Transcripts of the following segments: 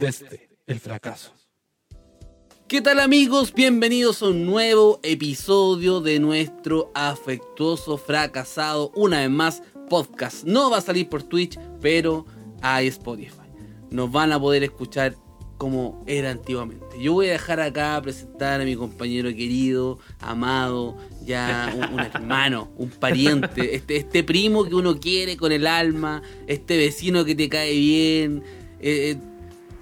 desde el fracaso. ¿Qué tal amigos? Bienvenidos a un nuevo episodio de nuestro afectuoso fracasado, una vez más, podcast. No va a salir por Twitch, pero hay Spotify. Nos van a poder escuchar como era antiguamente. Yo voy a dejar acá a presentar a mi compañero querido, amado, ya un, un hermano, un pariente, este, este primo que uno quiere con el alma, este vecino que te cae bien, eh, eh,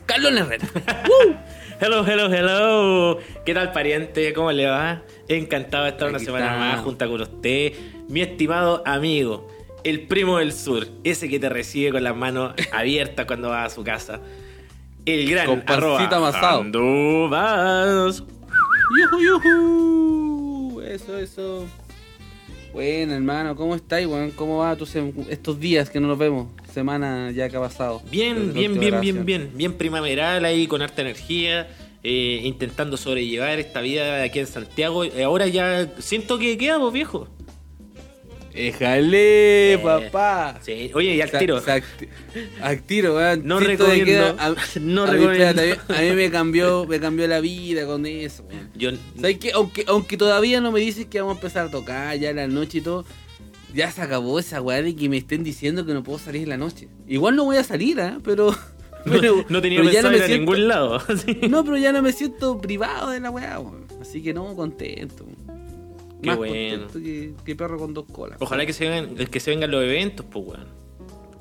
Carlos Herrera. ¡Uh! Hello, hello, hello. ¿Qué tal, pariente? ¿Cómo le va? Encantado de estar una semana más junto con usted, mi estimado amigo, el primo del sur, ese que te recibe con las manos abiertas cuando vas a su casa. El gran Con arroba amasado. Anduvas. Yujú, yujú. Eso, eso. Bueno, hermano, ¿cómo estáis, weón? ¿Cómo va tu sem- estos días que no nos vemos? Semana ya que ha pasado. Bien, bien, bien, bien, bien. Bien primaveral ahí, con harta energía. eh, intentando sobrellevar esta vida aquí en Santiago. Eh, Ahora ya siento que quedamos, viejo. Éjale, Eh, papá. Sí. Oye, y al tiro. Al tiro, weón. No recomiendo, que- a- no a mí, recomiendo. espérate, A mí, a mí me cambió, me cambió la vida con eso, weón. Yo, ¿Sabes qué? Aunque, aunque todavía no me dices que vamos a empezar a tocar ya en la noche y todo, ya se acabó esa weá de que me estén diciendo que no puedo salir en la noche. Igual no voy a salir, ¿ah? Pero, pero. no tenía pero ya no ir me a siento- ningún lado. sí. No, pero ya no me siento privado de la weá, weón. Así que no, contento. Qué Más bueno. contento que, que perro con dos colas. Ojalá que se vengan, que se vengan los eventos, pues, weón.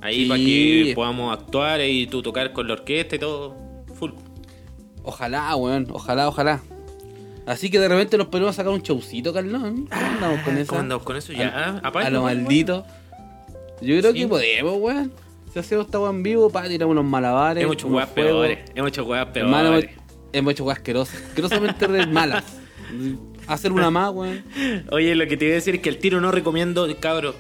Ahí Sí. para que podamos actuar y tú tocar con la orquesta y todo. Full. Ojalá, weón. Ojalá, ojalá. Así que de repente nos podemos sacar un showcito, Carlos. ¿Cómo andamos con eso? ¿Cómo andamos con eso? Ya, a, a lo weón. maldito. Yo creo Sí. que podemos, weón. Si hacemos esta weá en vivo, para tiramos unos malabares. Hemos hecho weas peores. Hemos hecho weas Hermano, hemos, peores. hemos hecho weas asquerosas. Asquerosamente re malas. Hacer una más, weón. Oye, lo que te iba a decir es que el tiro no recomiendo, cabro.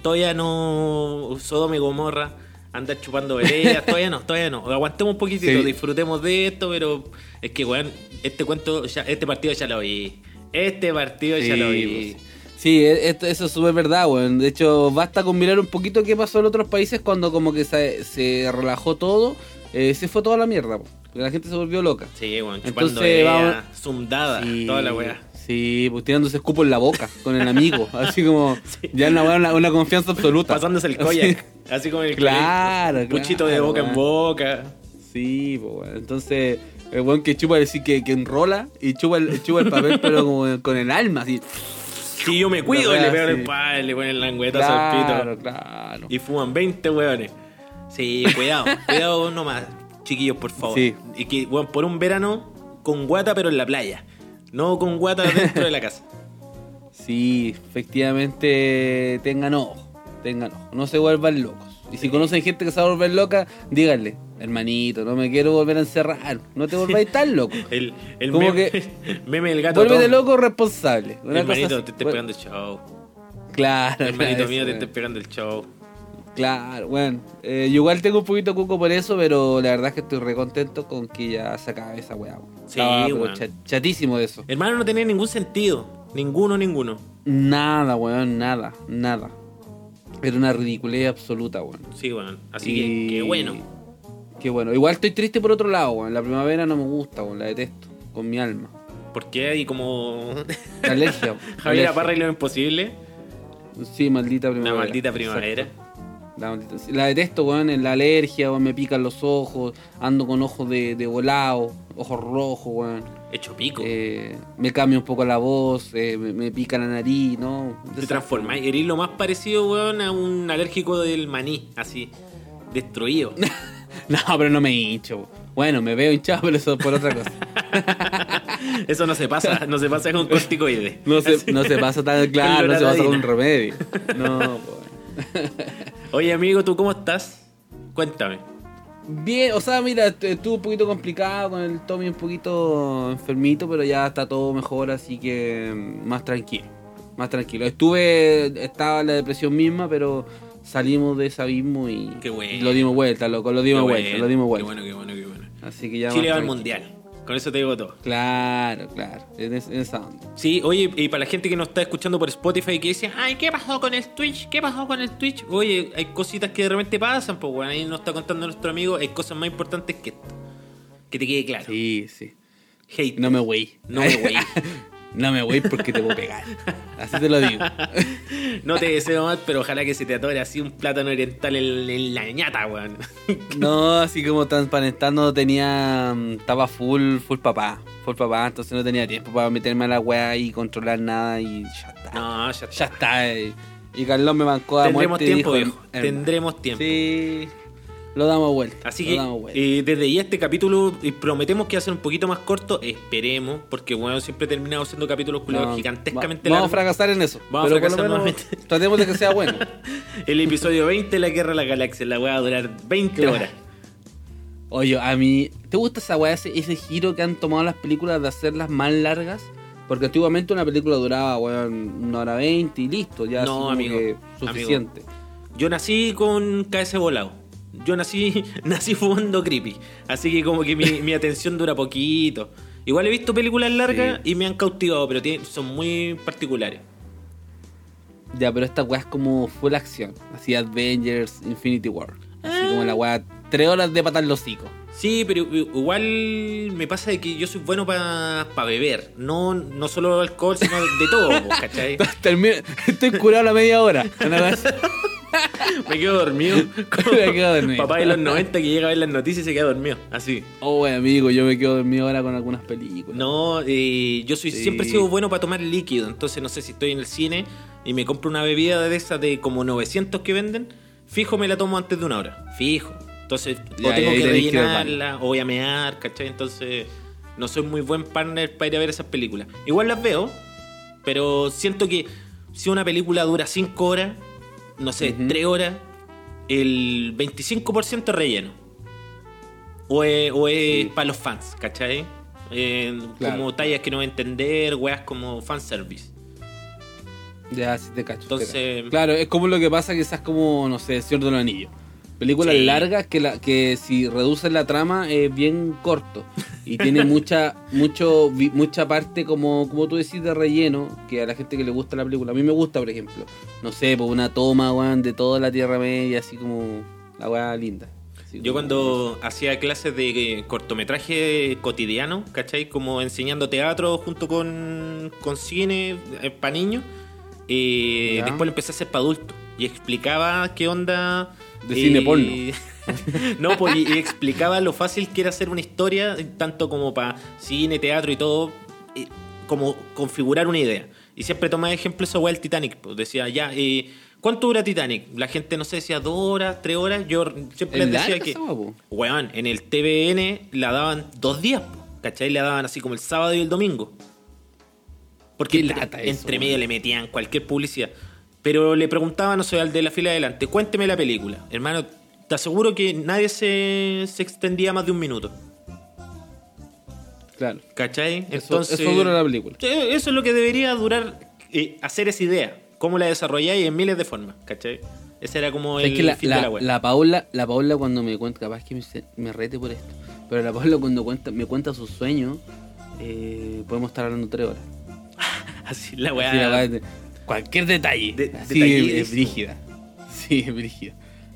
Todavía no. Sodoma y Gomorra. Andar chupando veredas. todavía no, todavía no. Aguantemos un poquitito, Sí. disfrutemos de esto, pero es que, weón, este cuento, ya, este partido ya lo vi. Este partido ya lo vi. Sí, e- esto- eso es súper verdad, weón. De hecho, basta con mirar un poquito qué pasó en otros países cuando como que se, se relajó todo. eh, se fue toda la mierda, po. La gente se volvió loca. Sí, weón, chupando Entonces, veredas, vamos- zundada, Sí, toda la weá. Sí, pues tirándose escupo en la boca con el amigo. así como, ya una, una, una confianza absoluta. Pasándose el Así- koyak. Así como el Claro, koyak. Puchito de claro, boca en boca. Sí, pues. Entonces, el weón que chupa, decir que, que enrola y chupa el, chupa el papel, pero como con el alma, así. Si yo me cuido, y le pegan sí. el padre, le ponen languetazo al Claro, pito. claro. Y fuman 20 weones. Sí, cuidado, cuidado nomás, chiquillos, por favor. Sí. Y que, weón, por un verano con guata, pero en la playa. No con guata dentro de la casa. Sí, efectivamente, tengan ojo, tengan ojo, no se vuelvan locos. Y si conocen gente que se va a volver loca, díganle, hermanito, no me quiero volver a encerrar, no te volváis tan loco. El, el Como meme, que- meme del gato. Vuélvete loco responsable. Una Hermanito, cosa te estoy pegando el show. Claro, Hermanito claro, mío, te estoy pegando el show. Claro, bueno, eh, yo igual tengo un poquito cuco por eso, pero la verdad es que estoy re contento con que ya se acabe esa weá. Sí, weón. cha- chatísimo de eso. Hermano, no tenía ningún sentido. Ninguno, ninguno. Nada, weón, nada, nada. Era una ridiculez absoluta, weón. Sí, weón. Así Y- que, qué bueno. Qué bueno. Igual estoy triste por otro lado, weón. La primavera no me gusta, weón. La detesto. Con mi alma. Porque hay como. Alergia. Javier. Aparra y lo imposible. Sí, maldita primavera. La maldita primavera. Exacto. La, la detesto, weón. en La alergia, weón. Me pican los ojos. Ando con ojos de, de volado. Ojos rojos, weón. Hecho pico. Eh, me cambia un poco la voz. eh, me, me pica la nariz, ¿no? Te transformáis. Eres lo más parecido, weón, a un alérgico del maní. Así. Destruido. No, pero no me hincho. Bueno, me veo hinchado, pero eso es por otra cosa. Eso no se pasa. No se pasa con corticoides. No se, no se pasa tan claro, no se pasa con un remedio. No, pues. Oye, amigo, ¿tú cómo estás? Cuéntame. Bien, o sea, mira, est- estuvo un poquito complicado con el Tommy, un poquito enfermito, pero ya está todo mejor, así que mm, más tranquilo. Más tranquilo. Estuve, estaba en la depresión misma, pero salimos de ese abismo y Qué bueno. lo dimos vuelta, loco, lo dimos Qué vuelta, bueno, lo dimos Qué vuelta. bueno, qué bueno, qué bueno. Así que ya Chile va al mundial. Con eso te digo todo. Claro, claro, en, es- en esa onda. Sí, oye, y para la gente que nos está escuchando por Spotify que dice, ay, ¿qué pasó con el Twitch? ¿Qué pasó con el Twitch? Oye, hay cositas que de repente pasan, pues bueno, ahí nos está contando nuestro amigo, hay cosas más importantes que esto. Que te quede claro. Sí, sí. Hate. No me wey. No me wey. no me wey porque te puedo pegar. Así te lo digo. No te deseo mal, pero ojalá que se te atore así un plátano oriental en, en la ñata, weón. No, así como transparentando tenía. mm, Estaba full, full papá. Full papá, entonces no tenía tiempo para meterme a la weá y controlar nada y ya está. No, ya está. Ya está. eh. Y Carlos me bancó a Tendremos muerte y tiempo, dijo, viejo. "Hermano". Tendremos tiempo. Sí. Lo damos vuelta. Así que vuelta. eh, desde ya este capítulo prometemos que va a ser un poquito más corto, esperemos, porque bueno, siempre he terminado siendo capítulos culiados No, gigantescamente va- Vamos a largos. fracasar en eso. Vamos a pero fracasar nuevamente. tratemos de que sea bueno. El episodio 20 de la Guerra de la Galaxia, la va a durar 20 Claro. horas. Oye, a mí, ¿te gusta esa weá, ese, ese giro que han tomado las películas de hacerlas más largas? Porque antiguamente una película duraba, weón, una hora veinte y listo, ya No, amigo, suficiente. Yo nací con KS volado. Yo nací, nací fumando creepy. Así que como que mi, mi atención dura poquito. Igual he visto películas largas Sí. y me han cautivado, pero tienen- son muy particulares. Ya, pero esta weá es como full acción. Así Avengers, Infinity War. Así Ah. como la weá, tres horas de patar los hocicos. Sí, pero igual me pasa de que yo soy bueno para beber. No, no solo alcohol, sino de todo, po, ¿cachai? Termino- Estoy curado a la media hora. Me quedo dormido. Como Me quedo dormido. Papá de los 90 que llega a ver las noticias y se queda dormido. Así. Oh, amigo, yo me quedo dormido ahora con algunas películas. No, eh, yo soy Sí. siempre he sido bueno para tomar líquido. Entonces, no sé si estoy en el cine y me compro una bebida de esas de como 900 que venden. Fijo, me la tomo antes de una hora. Fijo. Entonces, Ya, o tengo que rellenarla, o voy a mear, ¿cachai? Entonces, no soy muy buen partner para ir a ver esas películas. Igual las veo, pero siento que si una película dura 5 horas, no sé, Ujú. 3 horas, el 25% es relleno. O es, o es Sí. para los fans, ¿cachai? Eh, Claro. Como tallas que no voy a entender, weas como fanservice. Ya, sí te cacho. te Entonces- cacho. Claro, es como lo que pasa quizás como, no sé, Señor de los Anillos. Películas Sí. largas que, la, que si reducen la trama es bien corto. Y tiene mucha mucho vi- mucha parte como, como tú decís de relleno, que a la gente que le gusta la película. A mí me gusta, por ejemplo. No sé, por una toma, weón, de toda la Tierra Media, así como la weá linda. Así Yo como- cuando hacía clases de eh, cortometraje cotidiano, ¿cachai? Como enseñando teatro junto con, con cine para niños, eh, después lo empecé a hacer para adultos. Y explicaba qué onda... De cine porno. no, pues y, explicaba lo fácil que era hacer una historia, tanto como para cine, teatro y todo, como configurar una idea. Y siempre tomaba ejemplo esa weá del Titanic. Pues decía, ya, eh, ¿cuánto dura Titanic? La gente, no sé, decía dos horas, tres horas. Yo siempre ¿Es les decía que, weón, en el TVN la daban dos días, ¿cachai? La daban así como el sábado y el domingo. Porque entre, eso, medio le metían cualquier publicidad. Pero le preguntaba, no sé, al de la fila de adelante, cuénteme la película. Hermano, te aseguro que nadie se, se extendía más de un minuto. Claro. ¿Cachai? Eso, eso dura la película. Eso es lo que debería durar eh, hacer esa idea. Cómo la desarrolláis en miles de formas, ¿cachai? Ese era como Es el que la, fin la, de la web. la Paula, la Paula cuando me cuenta, capaz que me, me rete por esto, pero la Paula cuando cuenta, me cuenta sus sueños, eh, podemos estar hablando tres horas. Así la weá. Cualquier detalle. De- detallismo. es brígida. Sí, es brígida.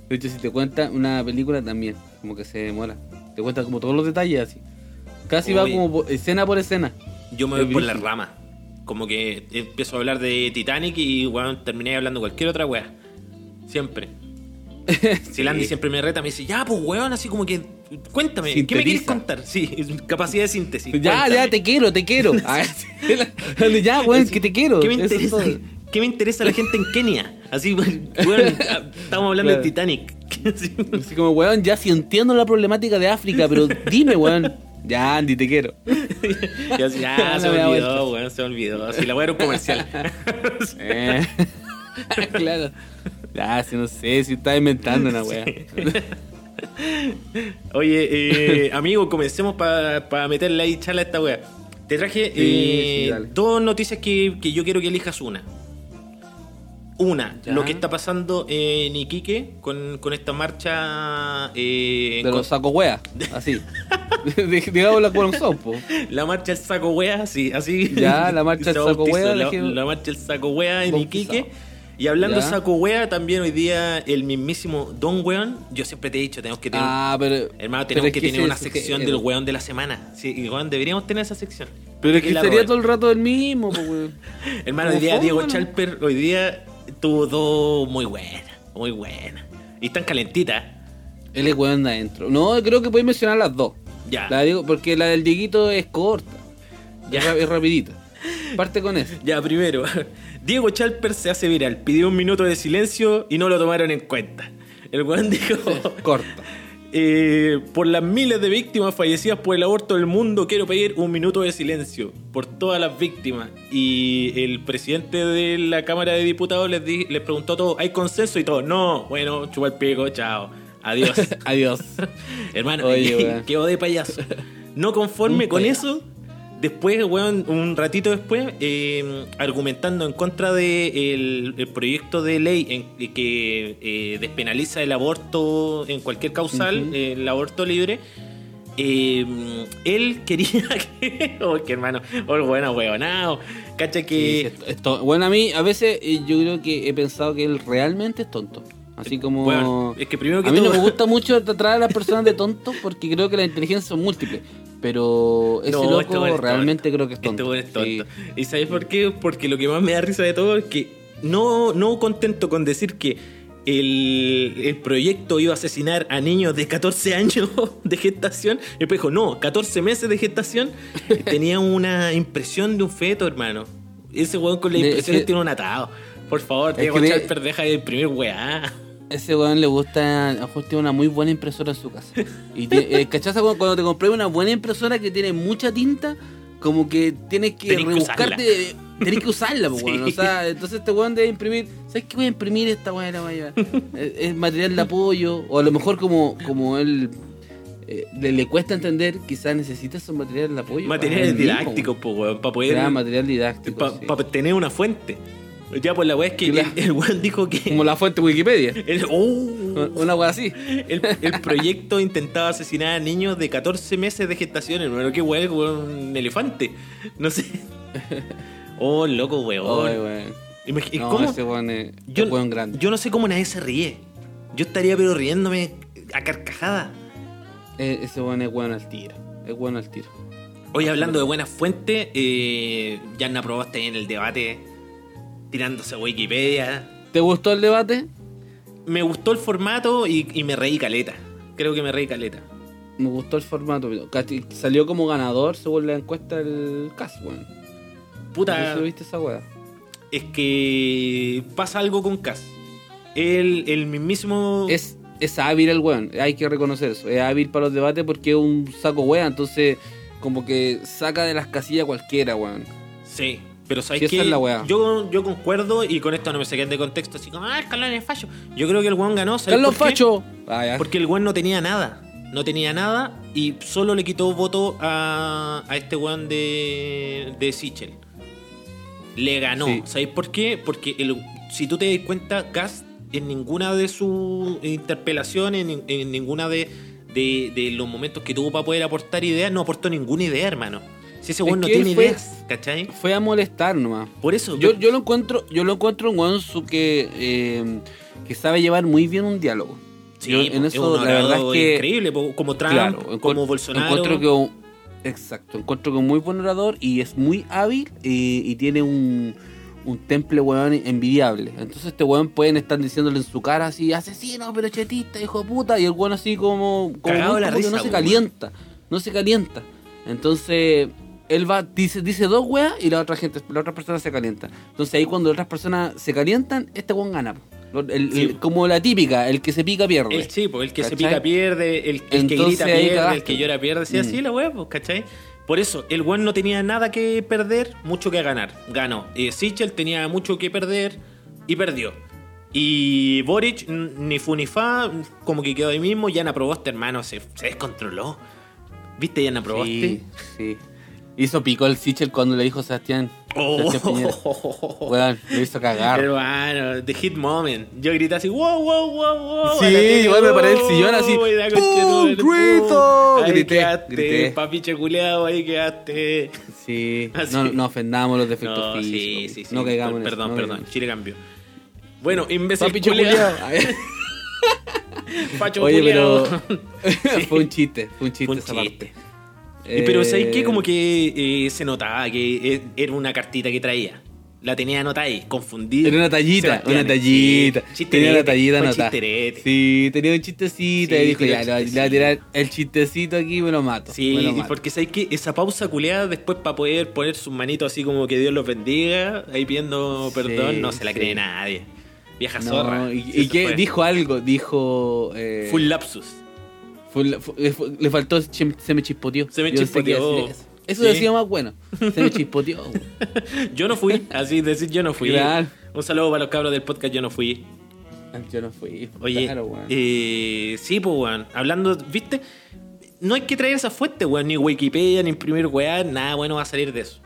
De hecho, si te cuenta una película también, como que se demora. Te cuenta como todos los detalles así. Casi va como por- escena por escena. Yo me voy Es por la rama. Como que empiezo a hablar de Titanic y bueno, terminé hablando cualquier otra weá. Siempre. Si Landy siempre me reta, me dice, ya, pues weón, así como que, cuéntame, ¿qué me quieres contar? Sí, capacidad de síntesis. Ya, cuéntame. ya, te quiero, te quiero. Ah, sí. ya, weón, que te quiero. ¿Qué me, es interesa. ¿Qué me interesa la gente en Kenia? Así, weón, estamos hablando Claro. de Titanic. Así, Así como, weón, ya si entiendo la problemática de África, pero dime, weón. Ya, Andy, te quiero. ya, se me olvidó, weón, se me olvidó. Así, la weá era un comercial. Eh. claro. Ya, si no sé, si estás inventando una weá. Oye, eh, amigo, comencemos para meterle ahí charla a esta wea. Te traje Sí, eh, sí, dos noticias que, que yo quiero que elijas una. Una, Ya. lo que está pasando en Iquique con, con esta marcha. eh, De los sacos weá, así. Digamos la cual son, po. la marcha del saco wea, sí, así. Ya, la marcha del saco wea, La, la marcha del saco wea en Bautizado. Iquique. Y hablando Ya. saco wea, también hoy día el mismísimo Don Weón, yo siempre te he dicho, tenemos que tener, Ah, pero. hermano, tenemos que, que tener una sección del weón de la semana. Sí, y weón, deberíamos tener esa sección. Pero es que sería todo el rato el mismo, pues, weón. Hermano, hoy día Diego. Chalper, hoy día tuvo dos muy buenas, muy buenas. Y están calentitas. Él es weón de adentro. No, creo que podéis mencionar las dos. Ya. La digo, porque la del Dieguito es corta. Ya. Es rapidita. Parte con eso. Ya, primero, Diego Chalper se hace viral, pidió un minuto de silencio y no lo tomaron en cuenta. El weón dijo, Corta. Eh, por las miles de víctimas fallecidas por el aborto del mundo, quiero pedir un minuto de silencio por todas las víctimas. Y el presidente de la Cámara de Diputados les, di- les preguntó a todos, ¿hay consenso? Y todos, no, bueno, chupa el pico, chao, adiós. Adiós. Hermano, Oye, quedó de payaso. No conforme con eso, después, weón, un ratito después, eh, argumentando en contra del de el- el proyecto de ley en- que eh, despenaliza el aborto en cualquier causal, el aborto libre. eh, él quería que. Oh, que hermano, oh, bueno, weonado. Cacha que. esto- bueno, a mí, a veces eh, yo creo que he pensado que él realmente es tonto. Así como. Bueno, es que primero que a mí todo- no me gusta mucho tratar a las personas de tontos porque creo que las inteligencias son múltiples. Pero ese No, loco realmente tonto. creo que es tonto. Este es tonto. Sí. ¿Y sabes por qué? Porque lo que más me da risa de todo es que no, no contento con decir que el, el proyecto iba a asesinar a niños de 14 años de gestación, y después dijo, no, 14 meses de gestación, tenía una impresión de un feto, hermano. Ese weón con es que- tiene un atado. Por favor, Es Diego que de- Chalper, deja de imprimir weá. Ese weón le gusta, mejor tiene una muy buena impresora en su casa. Y eh, ¿cachaza cuando, cuando te compré una buena impresora que tiene mucha tinta? Como que tienes que Tenés que rebuscarte, tenés que usarla, pues. Sí. O sea, entonces este weón debe imprimir. ¿Sabes qué voy a imprimir esta weón? La voy a llevar. es, es material de apoyo, o a lo mejor como, como él eh, le, le cuesta entender, quizás necesita esos materiales de apoyo. Materiales didácticos, pues, weón, para poder... material didáctico. Para sí. tener una fuente. Ya, pues la weá es que el, el weón dijo que... Como la fuente Wikipedia. el- ¡Oh! Una weá así. El, el proyecto intentaba asesinar a niños de 14 meses de gestación. Hermano, qué weón, un elefante. No sé. Oh, loco, weón. Ay, weón. Imagi- No, ¿cómo? ese weón es, yo, weón grande. yo no sé cómo nadie se ríe. Yo estaría pero riéndome a carcajada. Eh, ese weón es bueno al tiro. Es bueno al tiro. Hoy hablando de buenas fuentes, eh, ya no aprobaste en el debate tirándose a Wikipedia. ¿Te gustó el debate? Me gustó el formato y, y me reí caleta. Creo que me reí caleta. Me gustó el formato. Salió como ganador según la encuesta el CAS, weón. No Puta, si viste esa weá. es que pasa algo con Cass. El, el mismísimo. Es, es hábil el weón. Hay que reconocer eso. Es hábil para los debates porque es un saco weá. Entonces, como que saca de las casillas cualquiera, weón. Sí, pero ¿sabes Sí, es la weá. Yo, yo concuerdo y con esto no me saquen de contexto. Así como, ah, Carlos es facho. Yo creo que el weón ganó. ¿sabes ¡Carlos por? Facho! Ah. Porque el weón no tenía nada. No tenía nada y solo le quitó voto a, a este weón de, de Sichel. Le ganó. Sí. ¿Sabéis por qué? Porque el, si tú te das cuenta, Cast en ninguna de sus interpelaciones, en, en ninguna de, de- de los momentos que tuvo para poder aportar ideas, no aportó ninguna idea, hermano. Si ese Es weón no tiene fue- ideas, ¿cachai? Fue a molestar nomás. Por eso, Yo, yo lo encuentro, yo lo encuentro un weón que, eh, que sabe llevar muy bien un diálogo. sí, Yo en es eso la verdad es que increíble, como Trump, Claro, como Bolsonaro. Encuentro que un- exacto, encuentro que un muy buen orador y es muy hábil y, y tiene un, un temple weón envidiable. Entonces este weón pueden estar diciéndole en su cara así, asesino, pero chetista, hijo de puta, y el weón así como, como, la risa, no se weón. calienta, no se calienta. Entonces él va, dice, dice dos weas y la otra gente, la otra persona se calienta. Entonces ahí cuando otras personas se calientan, este weón gana. po. El- el- Sí. como la típica, el que se pica pierde. El sí, el que se pica pierde, el, que grita pierde, el que llora pierde, sí, Mm. así la weá, pues, ¿cachai? Por eso, el weón no tenía nada que perder, mucho que ganar. Ganó. Eh, Sichel tenía mucho que perder y perdió. Y Boric, ni fu ni fa, como que quedó ahí mismo. Yana Proboste, hermano, se, se descontroló. ¿Viste Yana Proboste? Sí, sí. Hizo pico el Sichel cuando le dijo Sebastián. Oh, Sebastián. Weón, lo hizo cagar. Hermano, the hit moment. Yo grité así, wow, wow, wow, wow. Sí, igual me paré wow, sillón así, ¡pum! ¡Grito! Ahí Grité, quedaste, grité. papiche culeado, ahí quedaste. Sí, Así. no, no ofendamos los defectos No, físicos. sí, sí, sí. No caigamos en eso, Perdón, no perdón. Chile cambió. Bueno, imbécil Papicho culiao. culiao. Facho Oye, culiao. pero fue un chiste, fue un chiste Fue un esa chiste. parte. Eh, Pero ¿sabéis qué? Eh, Como que eh, se notaba que eh, era una cartita que traía. La tenía anotada ahí, confundida. Era una tallita, Sebastián, una tallita. sí. tenía una Chisterete, tallita anotada. Sí, tenía un chistecito. Sí, y dijo, ya, le voy a- tirar el chistecito aquí y me lo mato. Sí, lo mato. porque sabéis que esa pausa culeada después para poder poner sus manitos así como que Dios los bendiga, ahí pidiendo perdón, no se la cree nadie. Vieja No, zorra. y, y que dijo algo, dijo... Eh, Full lapsus. Fue- fue- fue- le faltó, se me chispoteó. Se me Yo chispoteó. eso. Sí. decía más bueno. Se me chispoteó. Yo no fui, así decir yo no fui. Claro. Un saludo para los cabros del podcast, yo no fui. Yo no fui. Oye, Claro, güey. eh, sí, pues, weón. Hablando, ¿viste? No hay que traer esa fuente, weón. Ni Wikipedia, ni imprimir weá, nada bueno va a salir de eso.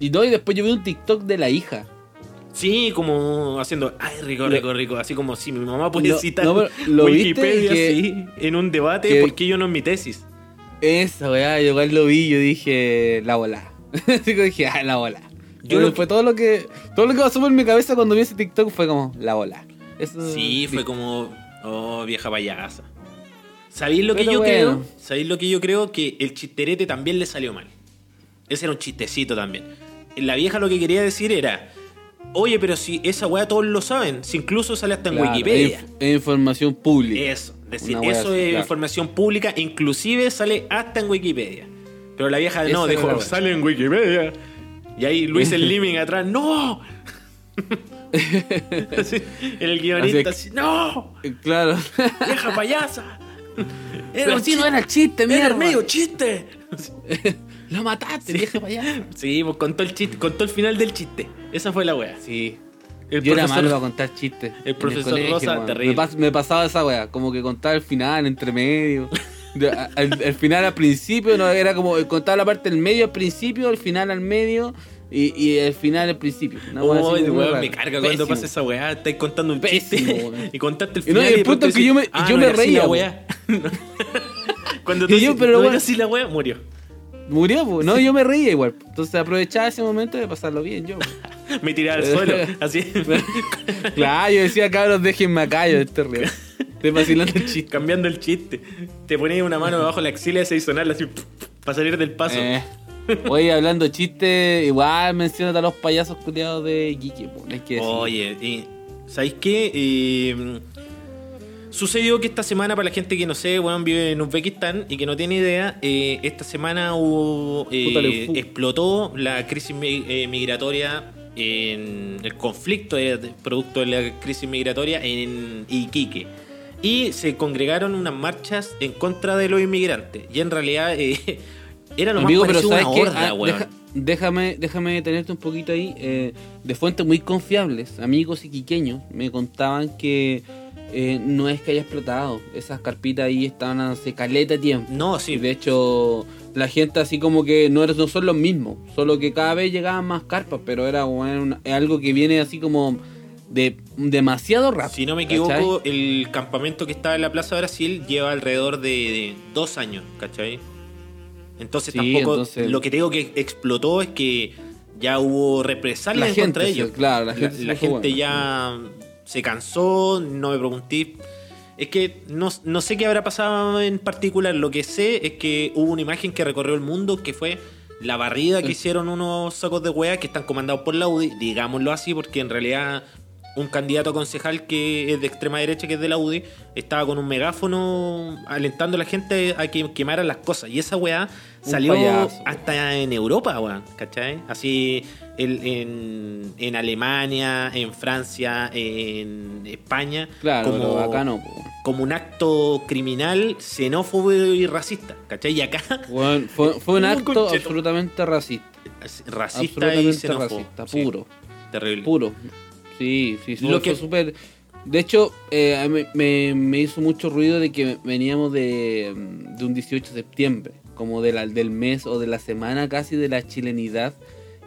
Y no, y después yo vi un TikTok de la hija. Sí, como haciendo, ay, rico, rico, rico. Así como si mi mamá puede No, citar no, lo Wikipedia, sí, en un debate, que- ¿por qué yo no en mi tesis? Esa weá, yo igual lo vi, yo dije, la bola. Así que dije, ah, la bola. Yo lo- fue todo lo que todo lo que pasó por mi cabeza cuando vi ese TikTok fue como la bola. Eso, Sí, fue como, oh, vieja payasa. ¿Sabéis lo que Pero yo bueno. creo? ¿Sabéis lo que yo creo? Que el chisterete también le salió mal. Ese era un chistecito también. La vieja lo que quería decir era, oye, pero si esa weá todos lo saben, si incluso sale hasta en Claro, Wikipedia. Es, es información pública. Eso, decir, Una wea eso así, es claro. información pública, inclusive sale hasta en Wikipedia. Pero la vieja no, Esa era dijo, wea. sale en Wikipedia. Y ahí Luis el Liming atrás, ¡no! Así, el guionista Así así, ¡no! Claro. ¡Vieja payasa! Pero un si no era el chiste, era mierda. el medio chiste. Lo mataste, vieja para allá. Sí, pues contó el chiste, contó el final del chiste. Esa fue la wea. Sí. El yo era profesor- malo para contar chistes. en profesor Rosa, weón. terrible. Me, pas- me pasaba esa wea, como que contaba el final, entre medio. Al final al principio, no era como contaba la parte del medio al principio, el final al medio y, y el final al principio. Una así weón, me carga cuando Pésimo. pasa esa weá. Estáis contando un Pésimo, chiste weón. y contaste el Y no, final. y el punto es que yo me- ah, yo no me era así reía, la weá. cuando tú Y yo, pero no weón- era así la weá, murió. Murió, pues. No, yo me reía igual. Entonces aprovechaba ese momento de pasarlo bien yo. pues. Me tiraba al suelo, así. claro, yo decía, cabros, déjenme acá, yo estoy. Estoy vacilando el chiste. cambiando el chiste. Te ponías una mano debajo de la axila y se sonarla así para salir del paso. Eh. Oye, hablando chistes, igual mencionate a los payasos culiados de Quique, pues, hay que decir. Oye, y, ¿sabéis qué? Eh, sucedió que esta semana, para la gente que no sé, weón, vive en Uzbekistán y que no tiene idea, eh, esta semana hubo, eh, explotó la crisis eh, migratoria en el conflicto de- producto de la crisis migratoria en Iquique. Y se congregaron unas marchas en contra de los inmigrantes. Y en realidad eh, era lo Amigo, más pero ¿sabes una qué? horda, Ah, deja- déjame, déjame detenerte un poquito ahí. de fuentes muy confiables, amigos iquiqueños me contaban que eh, no es que haya explotado. Esas carpitas ahí estaban hace caleta tiempo. No, sí. De hecho, la gente así como que no, no son los mismos, solo que cada vez llegaban más carpas, pero era bueno, una- algo que viene así como de demasiado rápido. Si no me ¿cachai? equivoco, el campamento que está en la Plaza Brasil lleva alrededor de, de dos años, ¿cachai? Entonces Sí, tampoco. entonces- Lo que te digo que explotó es que ya hubo represalias La en gente contra ellos. claro, la gente la ya se cansó, no me pregunté. Es que no, no sé qué habrá pasado en particular. Lo que sé es que hubo una imagen que recorrió el mundo que fue la barrida que hicieron unos sacos de hueá que están comandados por la UDI, digámoslo así, porque en realidad un candidato a concejal que es de extrema derecha, que es de la UDI, estaba con un megáfono alentando a la gente a que quemaran las cosas. Y esa weá salió payaso. hasta en Europa, weón, ¿cachai? Así el- en, en Alemania, en Francia, en España. Claro, como, pero acá no. como un acto criminal, xenófobo y racista, ¿cachai? Y acá, Bueno, fue, fue un acto absolutamente racista. racista y xenófobo. racista, Sí, puro. terrible. Puro. Sí, sí, sí. Lo que- súper. De hecho, eh, me, me hizo mucho ruido de que veníamos de, de un 18 de septiembre, como de la- del mes o de la semana casi de la chilenidad,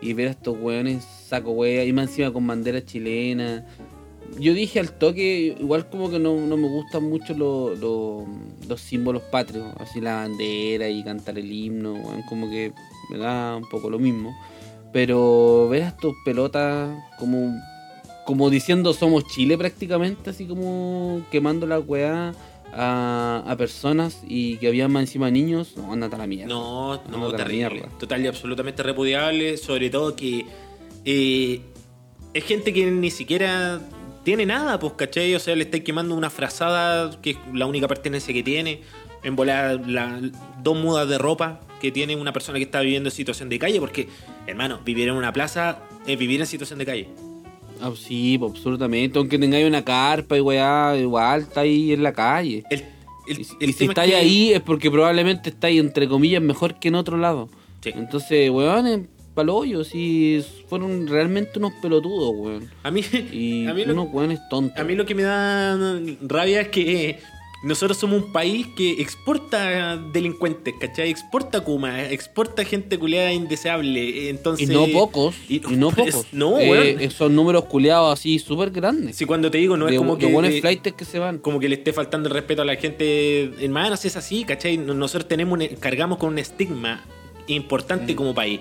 y ver a estos weones saco wea, y más encima con bandera chilena. Yo dije al toque, igual como que no, no me gustan mucho lo- lo- los símbolos patrios, así la bandera y cantar el himno, weón, como que me da un poco lo mismo. Pero ver a estos pelotas como como diciendo somos Chile prácticamente, así como quemando la weá a, a personas y que había más encima niños, no, andate a la mierda. No, no, la terrible. mierda. Total y absolutamente repudiable. Sobre todo que eh, es gente que ni siquiera tiene nada, pues, ¿cachai? O sea, le estáis quemando una frazada que es la única pertenencia que tiene. En volar la, dos mudas de ropa que tiene una persona que está viviendo en situación de calle. Porque, hermano, vivir en una plaza es vivir en situación de calle. Ah, sí, absolutamente. Aunque tengáis una carpa y weá, igual está ahí en la calle. El, el- y el si es estáis que- ahí es porque probablemente estáis, entre comillas, mejor que en otro lado. Sí. Entonces, weón, palollo, si fueron realmente unos pelotudos, weón. A mí, Y a mí lo- unos weones tontos. A mí lo que me da rabia es que nosotros somos un país que exporta delincuentes, ¿cachai? Exporta Kuma, exporta gente culiada indeseable. Entonces, y no pocos, y, no pues, pocos. No, Eh. Esos números culiados así súper grandes. Si cuando te digo, no de, es como de que. buenos flights que se van. como que le esté faltando el respeto a la gente. Hermanos, es así, ¿cachai? Nosotros tenemos un- cargamos con un estigma Mm. importante como país.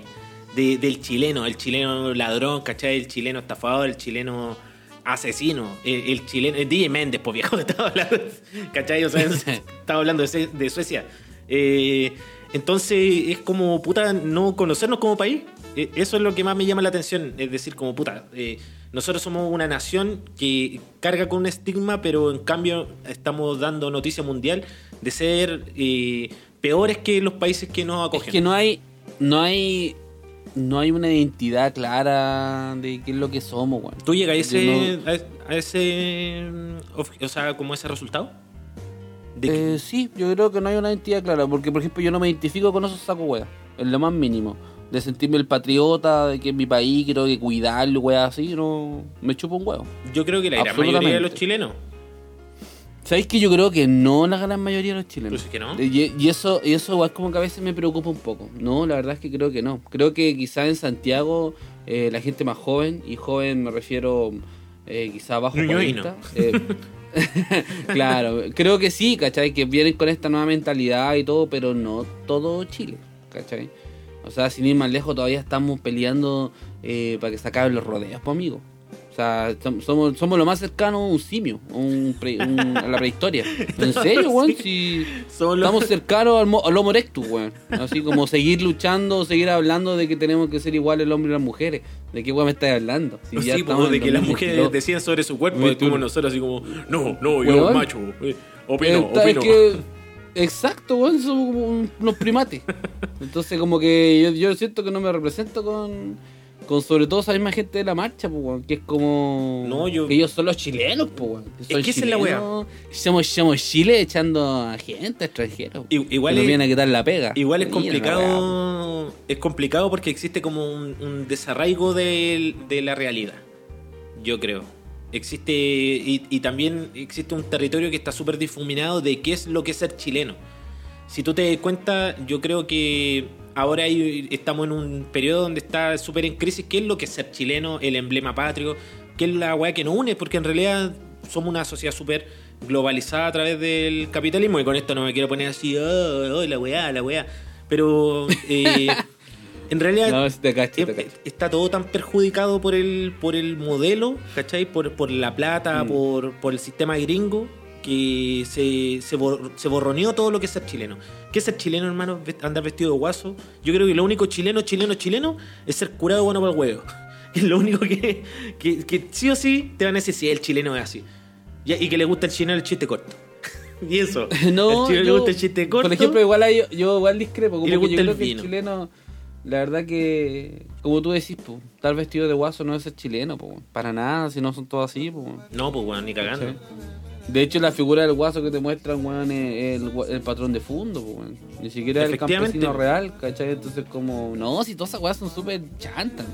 de- del chileno, el chileno ladrón, ¿cachai? El chileno estafador, el chileno asesino, el, el chileno. El DJ Méndez, pues viejo, estaba hablando. ¿cachai? O sea, estaba hablando de, Sue- de Suecia. Eh, entonces es como, puta, no conocernos como país. Eh, Eso es lo que más me llama la atención. Es decir, como, puta, eh, nosotros somos una nación que carga con un estigma, pero en cambio estamos dando noticia mundial de ser peores que los países que nos acogen. Es que no hay, no hay, no hay una identidad clara de qué es lo que somos, weón. ¿Tú llegas a ese, No- a, ese, mm, o sea, como ese resultado? De que- Eh, sí, yo creo que no hay una identidad clara, porque por ejemplo yo no me identifico con esos sacos weas, en lo más mínimo. De sentirme el patriota, de que es mi país, quiero que cuidarlo, weas así, no me chupo un huevo. yo creo que la gran mayoría de los chilenos. ¿Sabéis que yo creo que no la gran mayoría de los chilenos? Pues es que no. Y, y eso, y eso igual como que a veces me preocupa un poco. No, la verdad es que creo que no. Creo que quizá en Santiago eh, la gente más joven, y joven me refiero eh, quizá bajo Ñuñuino. 40. eh, claro, creo que sí, ¿cachai? Que vienen con esta nueva mentalidad y todo, pero no todo Chile, ¿cachai? O sea, sin ir más lejos, todavía estamos peleando eh, para que se acaben los rodeos, pues amigo. O sea, som- somos, somos lo más cercano a un simio, a, un pre- un- a la prehistoria. En serio, weón, si estamos cercanos al, mo- al Homo erectus, weón. Así como seguir luchando, seguir hablando de que tenemos que ser igual el hombre y las mujeres. ¿De qué weón me estás hablando? Si Sí, ya pues, estamos de que las 2022. mujeres decían sobre su cuerpo, es como nosotros, así como, no, no, yo Weón. macho, eh, opino, es opino. que- exacto, weón, somos como unos primates. Entonces, como que yo, yo siento que no me represento con, con sobre todo esa misma gente de la marcha, pues, weón, que es como. No, yo- Que ellos son los chilenos, pues, weón. Que esa es la chilenos. Somos, somos Chile echando a gente extranjera. Igual que nos es- vienen a quitar la pega. Igual es Mira complicado, es complicado porque existe como un, un desarraigo de, de la realidad, yo creo. Existe, y, y también existe un territorio que está súper difuminado de qué es lo que es ser chileno. Si tú te das cuenta, yo creo que ahora hay- estamos en un periodo donde está súper en crisis qué es lo que es ser chileno, el emblema patrio, qué es la weá que nos une, porque en realidad somos una sociedad súper globalizada a través del capitalismo, y con esto no me quiero poner así, oh, oh, la weá, la weá. Pero eh, en realidad No, si te cacho, te cacho. está todo tan perjudicado por el, por el modelo, ¿cachai? Por, por la plata, Mm. por, por el sistema gringo, que se, se, bor- se borroneó todo lo que es ser chileno. ¿Qué es ser chileno, hermano? Andar vestido de guaso. Yo creo que lo único chileno, chileno, chileno es ser curado bueno para el huevo. Es lo único que, que, que sí o sí te van a decir si el chileno es así. Y que le gusta el chileno el chiste corto. y eso. No, el chileno le gusta el chiste corto. Por ejemplo, igual hay- yo igual discrepo. Como Y le que gusta yo el creo que vino. el chileno, la verdad que, como tú decís, po, estar vestido de guaso no es ser chileno, po, para nada, si no son todos así. Po, no, pues bueno, ni cagando. ¿cachai? De hecho, la figura del guaso que te muestran, weón, es el, el patrón de fondo, weón. Ni siquiera el campesino real, ¿cachai? Entonces, como, no, si todas esas weas son súper chantas.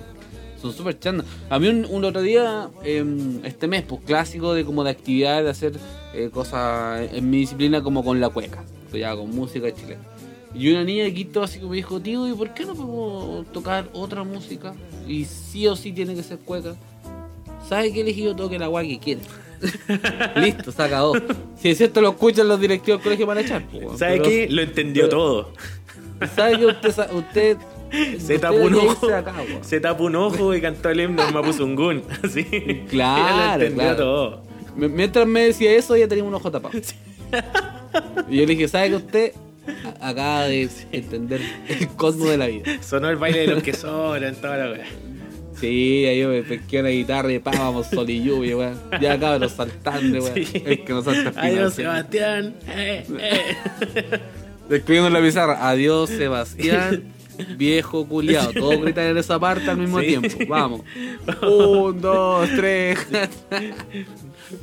Son súper chantas. A mí un, un otro día, em, este mes, pues clásico de como de actividades, de hacer eh, cosas en mi disciplina como con la cueca, pues, ya con música chilena. Y una niña de Quito así como me dijo, tío, ¿y por qué no podemos tocar otra música? Y sí o sí tiene que ser cueca. ¿Sabe qué elegí yo? Toque la weá que quiera. Listo, se acabó. Si es cierto, lo escuchan los directivos del colegio van a echar. pues. ¿Sabe Pero- qué? Lo entendió pero- todo. ¿Sabe que usted, usted Se tapó un ojo. Se tapó un ojo y cantó el himno en Mapuzungún. Así. Claro, Ella claro. todo. Mientras me decía eso, ya tenía un ojo tapado. Y yo le dije, ¿sabe que usted acaba de entender el cosmos de la vida? Sonó el baile de los que sobran, toda la wea. Sí, ahí yo me pesqué una guitarra y pa, vamos sol y lluvia, weón. Ya cabros saltando, weón. Sí. Es que nos salta Adiós, Sebastián. Eh, eh. Escribiendo en la pizarra, adiós Sebastián, viejo culiado. Todos gritan en esa parte al mismo Sí. tiempo. Vamos. Un, dos, tres.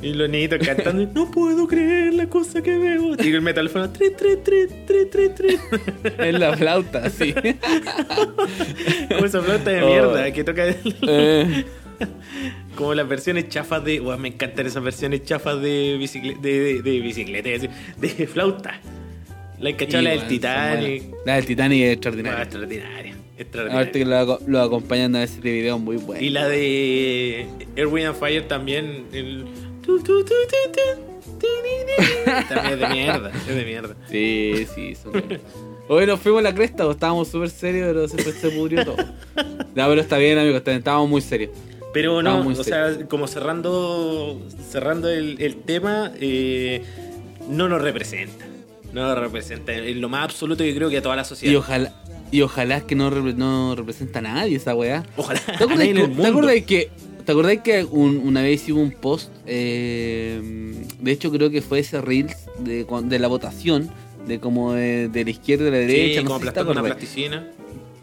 Y los niñitos cantando. No puedo creer la cosa que veo. Y el metalófono. Tri, tri, tri, tri, tri, tri. en la flauta, sí. Como esa flauta de Oh. mierda que toca. el- Eh, Como las versiones chafas de. Uah, me encantan esas versiones chafas de bicicleta. De, de, de bicicleta, flauta. La encachada la del Titanic. La del Titanic es extraordinaria. extraordinaria. extraordinaria. Aparte que lo, lo acompañan a ese video muy bueno. Y la de Erwin and Fire también. El... tu, tu, tu, tu, tu, ti, ni, ni. También es de mierda. Es de mierda. Sí, sí, son. Hoy nos fuimos a la cresta, pues, estábamos súper serios, pero se, se pudrió todo. No, pero está bien, amigos, bien, estábamos muy serios. Pero no, muy o sea, como cerrando cerrando el, el tema, eh, no nos representa. No nos representa. En lo más absoluto yo creo que a toda la sociedad. Y ojalá, y ojalá que no, no representa a nadie esa weá. Ojalá. ¿Te acuerdas que, el ¿te mundo. acuerdas que, te acuerdas que un- una vez hicimos un post? eh, de hecho, creo que fue ese Reels de, de la votación, de como de, de la izquierda y de la derecha. Sí, no como si una plasticina.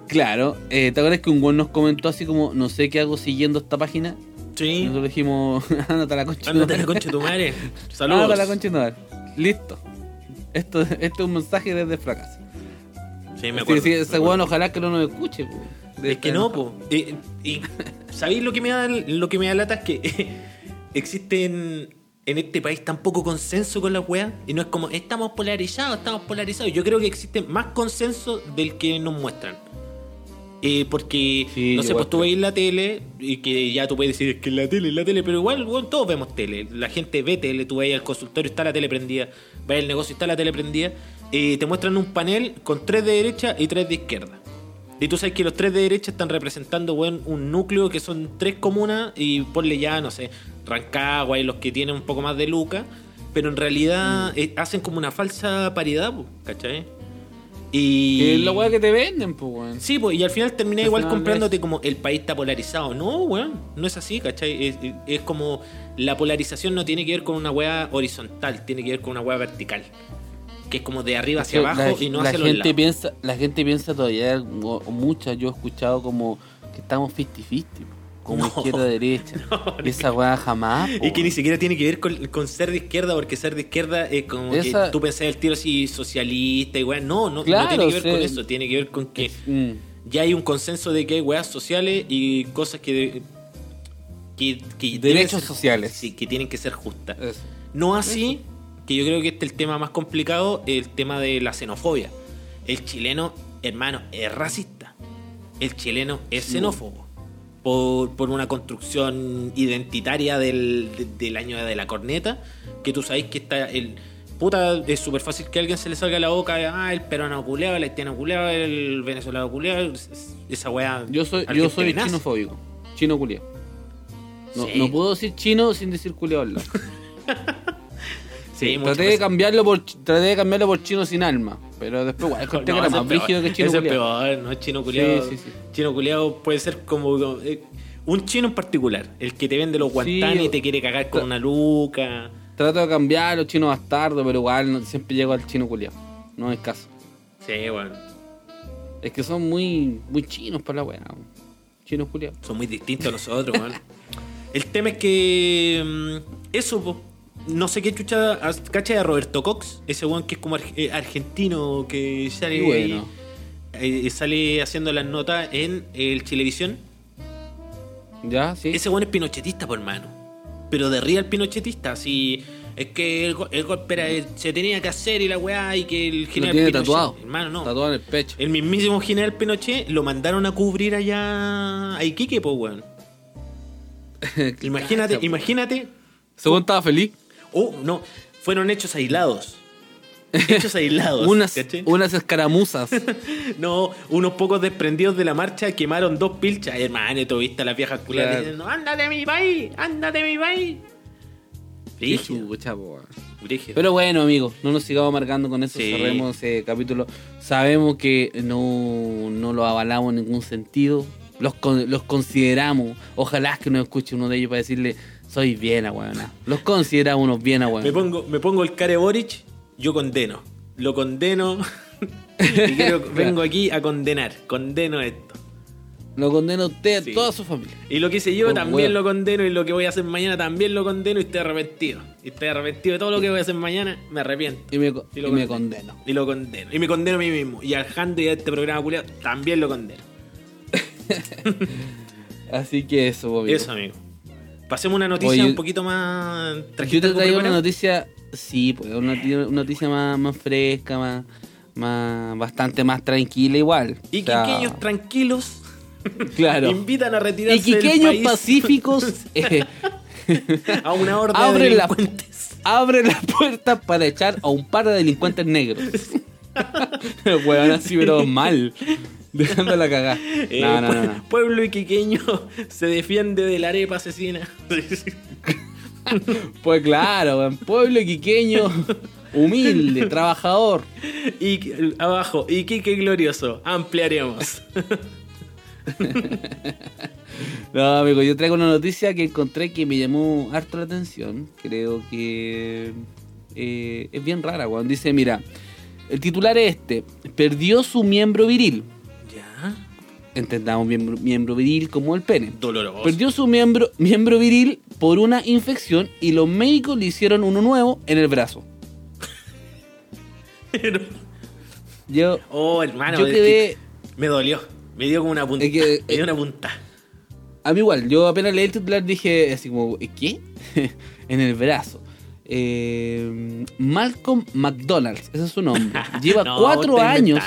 Claro, eh, ¿te acuerdas que un güey nos comentó así como, no sé qué hago siguiendo esta página? Sí. nosotros dijimos, ándate a la concha. Ándate a la madre". concha de tu madre. Ándate Saludos. a la concha tu madre. Listo. Esto, esto es un mensaje desde fracaso. Sí, me acuerdo. sí, ese weón ojalá que no nos escuche. po. Es que no, po. Eh, y ¿sabéis lo que me da lo que me da lata es que existen en este país tan poco consenso con las weas y no es como estamos polarizados, estamos polarizados. Yo creo que existe más consenso del que nos muestran. Eh, porque, Sí, no sé, pues tú veis la tele y que ya tú puedes decir es que la tele, la tele, pero igual, weón, todos vemos tele. La gente ve tele, tú vas al consultorio, está la tele prendida, vas al negocio, está la tele prendida. eh, te muestran un panel con tres de derecha y tres de izquierda. Y tú sabes que los tres de derecha están representando, weón, un núcleo que son tres comunas y ponle ya, no sé, Rancagua y los que tienen un poco más de lucas, pero en realidad eh, hacen como una falsa paridad, ¿cachai? Y... Es la weá que te venden, pues, weón. Sí, pues, y al final terminé igual comprándote como el país está polarizado. No, weón, no es así, ¿cachai? Es, como la polarización no tiene que ver con una weá horizontal, tiene que ver con una weá vertical. Que es como de arriba hacia La- abajo y no la hacia los gente lados. piensa La gente piensa todavía, muchas yo he escuchado como que estamos 50-50, como No. izquierda-derecha. Esa weá jamás. po, Y que ni siquiera tiene que ver con, con ser de izquierda, porque ser de izquierda es como Esa- que tú pensás el tiro así socialista y weá. No, no, Claro, no tiene que ver con eso, tiene que ver con que Mm. ya hay un consenso de que hay weas sociales y cosas que. que, que deben Derechos ser- sociales. Sí, que tienen que ser justas. Eso. No así, que yo creo que este es el tema más complicado, el tema de la xenofobia. El chileno, hermano, es racista. El chileno es xenófobo. Por, por una construcción identitaria del, de- del año de la corneta, que tú sabes que está el... Puta, es súper fácil que a alguien se le salga la boca, ah, el peruano culeado, el haitiano culeado, el venezolano culeado, esa weá. Yo soy, yo soy chinofóbico. Chino culiao. No, Sí. no puedo decir chino sin decir al lado. Sí, traté de cambiarlo por traté de cambiarlo por chino sin alma, pero después igual encontré que era más es brígido que chino ese es culiao. peor, ¿no? Chino culiado. Sí, sí, sí. Chino culiado puede ser como. eh, un chino en particular, el que te vende los guantanes y te quiere cagar con una luca. Trato de cambiarlo, chino bastardo, pero igual no- siempre llego al chino culiao. No es caso. Sí, bueno. Es que son muy muy chinos para la weá. Chinos culiados. Son muy distintos a nosotros, weón. El tema es que. mm, Eso, po. No sé qué chucha. ¿Cacha de Roberto Cox? Ese weón que es como eh, argentino que sale. Bueno. eh, sale haciendo las notas en el Chilevisión. ¿Ya? ¿Sí? Ese weón es pinochetista, por hermano. Pero de real pinochetista, así. Es que el, go- el golpe era- eh, se tenía que hacer y la weá, y que el general tiene Pinochet. tatuado. Hermano, no. Tatuado en el pecho. El mismísimo general Pinochet lo mandaron a cubrir allá a Iquique, pues, weón. Imagínate, imagínate. Según estaba feliz. Oh, no. Fueron hechos aislados. hechos aislados. unas, escaramuzas. No, unos pocos desprendidos de la marcha quemaron dos pilchas. Hermano, tú viste a las viejas culiadas Claro. diciendo, ándate mi país, ándate mi país. Brígido. Pero bueno, amigos, no nos sigamos marcando con eso. Sí. Cerremos ese capítulo. Sabemos que no, no lo avalamos en ningún sentido. Los, los consideramos. Ojalá que nos escuche uno de ellos para decirle, soy bien ahueonado. Los consideramos unos bien me, ahueonados. pongo, me pongo el care Boric, yo condeno. Lo condeno. y quiero- vengo aquí a condenar. Condeno esto. Lo condeno a usted, Sí. a toda su familia. Y lo que hice yo Por también lo condeno y lo que voy a hacer mañana también lo condeno y estoy arrepentido. Y estoy arrepentido de todo lo que voy a hacer mañana, me arrepiento. Y me, Y y me condeno. condeno. Y lo condeno. Y me condeno a mí mismo. Y al Jando y a este programa culiado también lo condeno. Así que eso, amigo. Eso, amigo. Pasemos una noticia Oye, un poquito más. Yo ¿Trajiste te traigo una noticia, sí, pues una, noti- una noticia más, más fresca, más, más, bastante más tranquila igual. Y O sea, quiqueños tranquilos claro. invitan a retirarse Y del quiqueños país pacíficos eh, a una horda de abren la- delincuentes. abren las puertas para echar a un par de delincuentes negros. Weón, así, pero mal. Dejando la cagada. Eh, No, no, no, pue- no. Pueblo iquiqueño se defiende de la arepa asesina. Pues claro. Pueblo quiqueño, humilde, trabajador. y abajo, Iquique glorioso, ampliaremos. No, amigo, yo traigo una noticia que encontré que me llamó harto la atención. Creo que eh, es bien rara, weón. Dice, mira, el titular es este. Perdió su miembro viril. Entendamos miembro, miembro viril como el pene. Doloroso. Perdió su miembro, miembro viril por una infección y los médicos le hicieron uno nuevo en el brazo. Pero- Yo, oh, hermano, yo quedé... que me dolió. Me dio como una punta. Es que- me dio una punta. A mí igual, yo apenas leí el titular dije así como, ¿qué? en el brazo. Eh, Malcolm McDonald's, ese es su nombre. Lleva No, cuatro años.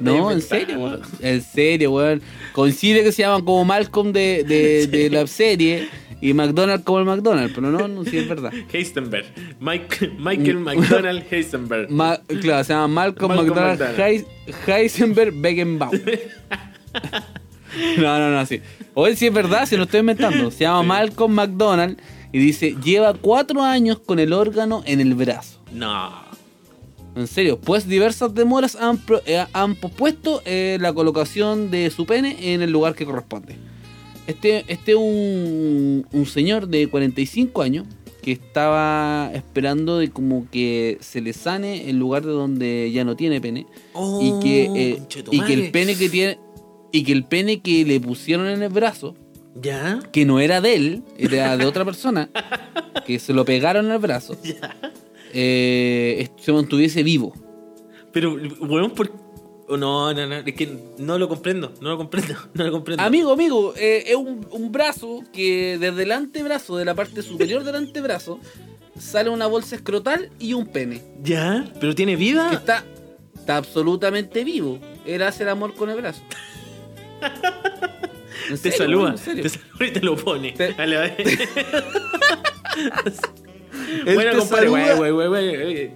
No, en serio, weón. En serio, weón. Coincide que se llaman como Malcolm de, de, de la serie y McDonald's como el McDonald's, pero no, no, sí es verdad. Heisenberg. Mike- Michael McDonald Heisenberg. Ma- claro, se llama Malcolm, Malcolm McDonald, McDonald. Heis- Heisenberg Beckenbaum. no, no, no, sí. Hoy sí es verdad, se lo estoy inventando. Se llama Malcolm McDonald y dice, lleva cuatro años con el órgano en el brazo. no. En serio, pues diversas demoras han, pro- eh, han pospuesto eh, la colocación de su pene en el lugar que corresponde. Este este es un, un señor de 45 años que estaba esperando de como que se le sane el lugar de donde ya no tiene pene Oh, y que eh, y que el pene que tiene y que el pene que le pusieron en el brazo ¿Ya? que no era de él era de otra persona que se lo pegaron el brazo eh, se mantuviese vivo Pero, weón, por... oh, No, no, no, es que no lo comprendo, no lo comprendo, no lo comprendo. Amigo, amigo, eh, es un, un brazo que desde el antebrazo, de la parte superior del antebrazo, sale una bolsa escrotal y un pene. ¿Ya? ¿Pero tiene Que vida? está, está absolutamente vivo. Él hace el amor con el brazo. ¿En Te serio, saluda, serio? te saluda y te lo pone. Te- Dale, dale. Él Bueno, compadre, güey, güey, güey.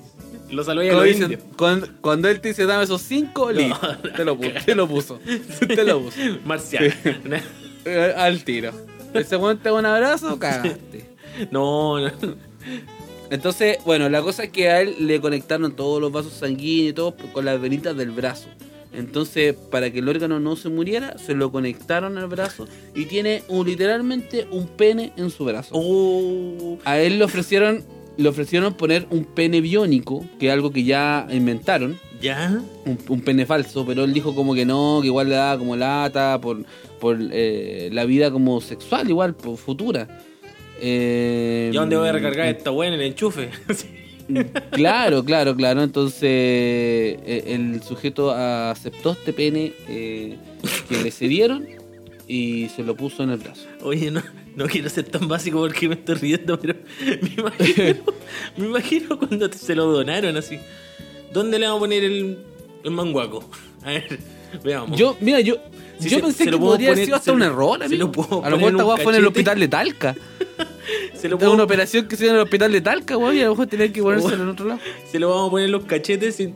Lo saluda a Cuando, los dice- indios. cuando- cuando él te dice dame esos cinco, te lo puso. Te lo puso. Te lo puso. Marcial. Al tiro. Ese weón te da un abrazo, cagaste. No, no. Entonces, bueno, la cosa es que a él le conectaron todos los vasos sanguíneos y todo con las venitas del brazo. Entonces, para que el órgano no se muriera, se lo conectaron al brazo y tiene un, literalmente un pene en su brazo. Oh. A él le ofrecieron, le ofrecieron poner un pene biónico, que es algo que ya inventaron, ¿Ya? un, un pene falso, pero él dijo como que no, que igual le daba como lata por, por eh, la vida como sexual, igual, por futura. Eh, ¿Y dónde voy a recargar esta weá en el enchufe? Claro, claro, claro. Entonces eh, el sujeto aceptó este pene eh, que le cedieron y se lo puso en el brazo. Oye, no, no quiero ser tan básico porque me estoy riendo, pero me imagino, me imagino cuando se lo donaron así. ¿Dónde le vamos a poner el, el manguaco? A ver, veamos. Yo, mira, yo, Sí, yo se- pensé se que podría haber sido hasta un error, se amigo. lo puedo A lo mejor en esta fue en el hospital de Talca. Se lo, puedo- una operación que se hizo en el hospital de Talca, weón, y a lo mejor tenía que ponérselo en otro lado. se lo vamos a poner en los cachetes. y-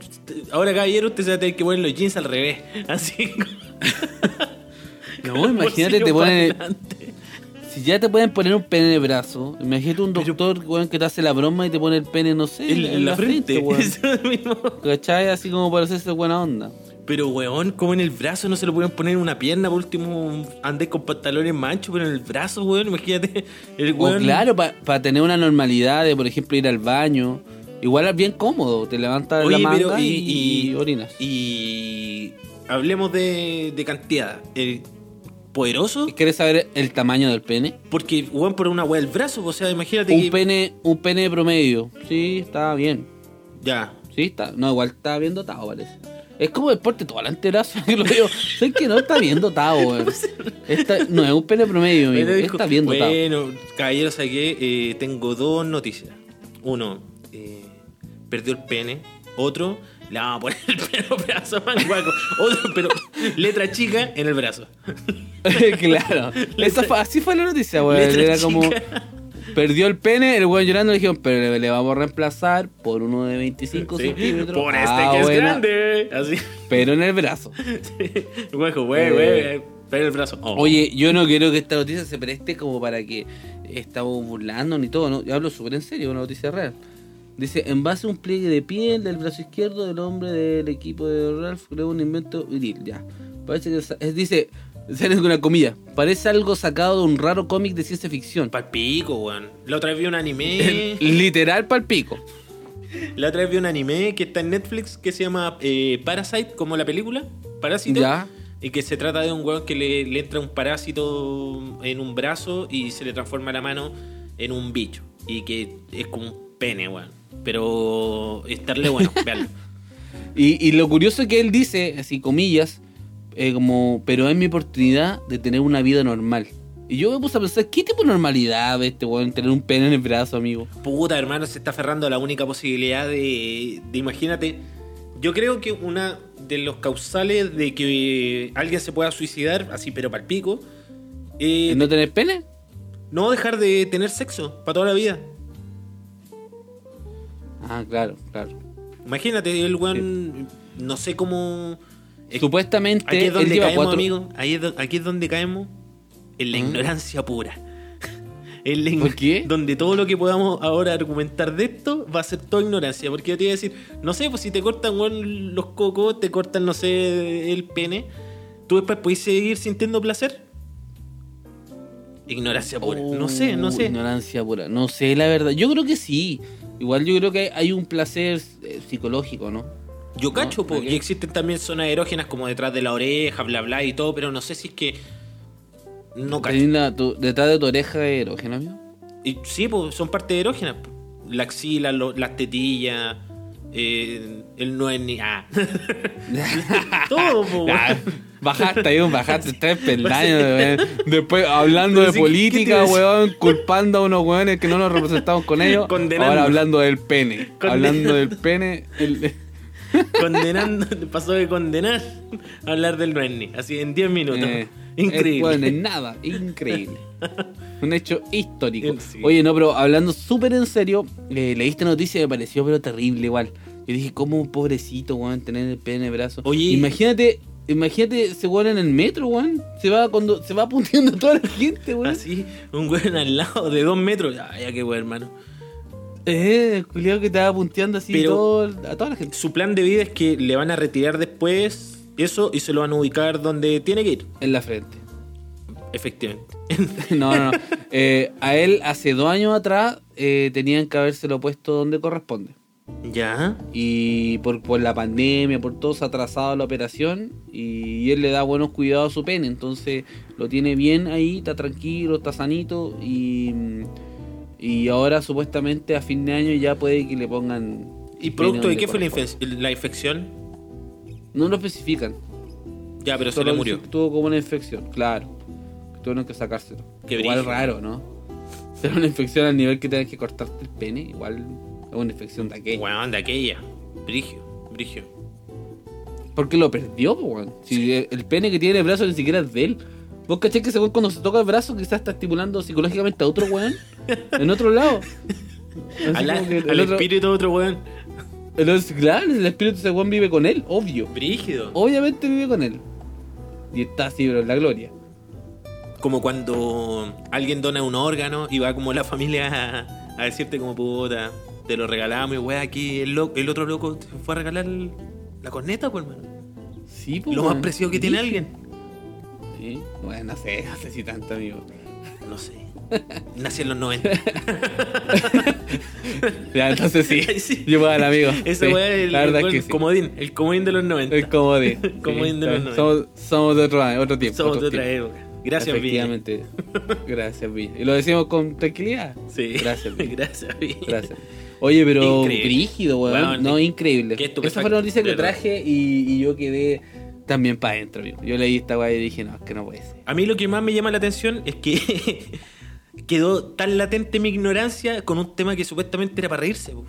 ahora, caballero, usted se va a tener que poner los jeans al revés. Así. No, imagínate, te ponen. Si ya te pueden poner un pene en el brazo, imagínate un doctor, weón, que te hace la broma y te pone el pene, no sé, En, en la frente. weón. Eso mismo. ¿Cachai? Así como para hacerse buena onda. Pero, weón, como en el brazo no se lo pueden poner en una pierna, por último andé con pantalones manchos, pero en el brazo, weón, imagínate. El O weón. claro, para tener una normalidad de, por ejemplo, ir al baño. Igual es bien cómodo, te levantas Oye, la manga pero y, y, y- orinas. Y hablemos de, de cantidad. El poderoso, ¿Quieres saber el tamaño del pene? porque weón por una weá del brazo, o sea, imagínate Un que. pene, un pene promedio. Sí, está bien. Ya. Sí, está. No, igual está bien dotado, parece. Es como deporte todo el anterazo que lo veo. sé que no está bien dotado, weón. No es un pene promedio, amigo. Está bien dotado. Bueno, caballero, saqué, eh, tengo dos noticias. Uno, eh, perdió el pene. Otro, le vamos a poner el el brazo, man, guaco. Otro, pero letra chica en el brazo. claro. Esa fue- así fue la noticia, weón. Era como. Perdió el pene, el weón llorando le dijeron, pero le, vamos a reemplazar por uno de 25 Sí, centímetros. Por este Ah, que es bueno, grande. Así. Pero en el brazo. Guaco, wey, Eh. wey, pega el brazo. Oh. Oye, yo no quiero que esta noticia se preste como para que estamos burlando ni todo, ¿no? Yo hablo súper en serio, una noticia real. Dice, en base a un pliegue de piel del brazo izquierdo del hombre del equipo de Ralph creó un invento viril, ya. Parece que dice, sale con una comilla, parece algo sacado de un raro cómic de ciencia ficción. Palpico, weón. La otra vez vi un anime. Literal pal pico. La otra vez vi un anime que está en Netflix que se llama eh, Parasite, como la película. Parásito. Ya. Y que se trata de un weón que le, le entra un parásito en un brazo y se le transforma la mano en un bicho. Y que es como un pene, weón. Pero estarle bueno, veanlo. Y, y lo curioso es que él dice, así comillas, eh, como, pero es mi oportunidad de tener una vida normal. Y yo me puse a pensar, ¿qué tipo de normalidad ve este weón tener un pene en el brazo, amigo? Puta, hermano, se está aferrando a la única posibilidad de, de imagínate. Yo creo que una de los causales de que alguien se pueda suicidar, así pero eh, ¿El ¿No tener pene? no dejar de tener sexo para toda la vida. Ah, claro, claro. Imagínate, el weón, no sé cómo... es- Supuestamente aquí es donde caemos, cuatro... amigo. Ahí es do- aquí es donde caemos en la ¿Mm? ignorancia pura. En la ign- ¿Por qué? Donde todo lo que podamos ahora argumentar de esto va a ser toda ignorancia. Porque yo te iba a decir, no sé, pues si te cortan los cocos, te cortan, no sé, el pene, ¿tú después podés seguir sintiendo placer? Ignorancia pura. no sé, no Oh, sé. Ignorancia pura. No sé, la verdad. Yo creo que sí. Igual yo creo que hay un placer eh, psicológico, ¿no? Yo cacho, No, po, ¿para y qué? existen también zonas erógenas como detrás de la oreja, bla, bla y todo, pero no sé si es que. No cacho. Tu- detrás de tu oreja erógena, amigo. Y sí, pues son partes erógenas. La axila, lo- las tetillas, eh, el no es ni. Ah. todo, po. Ya, bajaste ahí, bajaste tres peldaños. weón. Después hablando Pero de sí, ¿qué- qué te política, weón, culpando a unos weones que no nos representamos con ellos. Ahora hablando del pene. Condenando. Hablando del pene. el- Condenando, pasó de condenar a hablar del ni. Así en 10 minutos. eh, Increíble. es, weón, es nada, increíble. Un hecho histórico. Sí. Oye, no, pero hablando súper en serio, eh, leíste noticia y me pareció pero terrible igual. Yo dije, ¿cómo un pobrecito, weón, tener el pene en el brazo? Oye. imagínate, imagínate ese weón en el metro, weón. Se va cuando se va apuntando a toda la gente, weón. Así, un weón al lado de 2 metros. Ya, ya qué weón, hermano. Eh, el culiao que te va punteando así Pero- todo- a toda la gente. Su plan de vida es que le van a retirar después eso y se lo van a ubicar donde tiene que ir. En la frente. Efectivamente. No, no, no. Eh, a él hace dos años atrás eh, tenían que habérselo puesto donde corresponde. ya. Y por, por la pandemia, por todo, se ha atrasado la operación y, y él le da buenos cuidados a su pene. Entonces lo tiene bien ahí, está tranquilo, está sanito y, y ahora supuestamente a fin de año ya puede que le pongan... ¿Y producto de qué fue la, infe- la infección? No lo especifican. Ya, pero se le murió. Tuvo como una infección, claro. Tuvieron que sacárselo. Qué igual raro, ¿no? Pero una infección al nivel que tengas que cortarte el pene, igual es una infección de aquella. Weón, de aquella. Brigio, brigio. Porque lo perdió, weón. Si el, el pene que tiene en el brazo ni siquiera es de él. ¿Vos caché que según cuando se toca el brazo quizás está estimulando psicológicamente a otro weón? En otro lado. Al, el al otro- espíritu de otro weón. el claro, el espíritu de ese weón vive con él, obvio. Brígido. Obviamente vive con él. Y está así, pero en la gloria. Como cuando alguien dona un órgano y va como la familia a, a decirte como puta, te lo regalamos y weá, aquí el, lo- el otro loco te fue a regalar el- la corneta, pues hermano. Sí, pues, Lo más weón. preciado que tiene alguien. Sí. Bueno, no sé, no sé si tanto, amigo. No sé. Nací en los 90. Ya, entonces sí. Sí. Yo al amigo. Ese Sí, el, la verdad el es que sí. comodín, el comodín de los 90. El comodín. Comodín de los 90. somos, somos de otro, otro tiempo. Somos de otra tiempo. época. Gracias, Villa. Efectivamente. Gracias, Villa. Y lo decimos con tranquilidad. Sí. Gracias, Villa. Gracias, Villa. Gracias. Oye, pero Increíble. brígido, weón. No, increíble. Esa fue la noticia que traje y, y yo quedé también para adentro. Yo leí esta weá y dije, no, es que no puede ser. A mí lo que más me llama la atención es que quedó tan latente mi ignorancia con un tema que supuestamente era para reírse. po.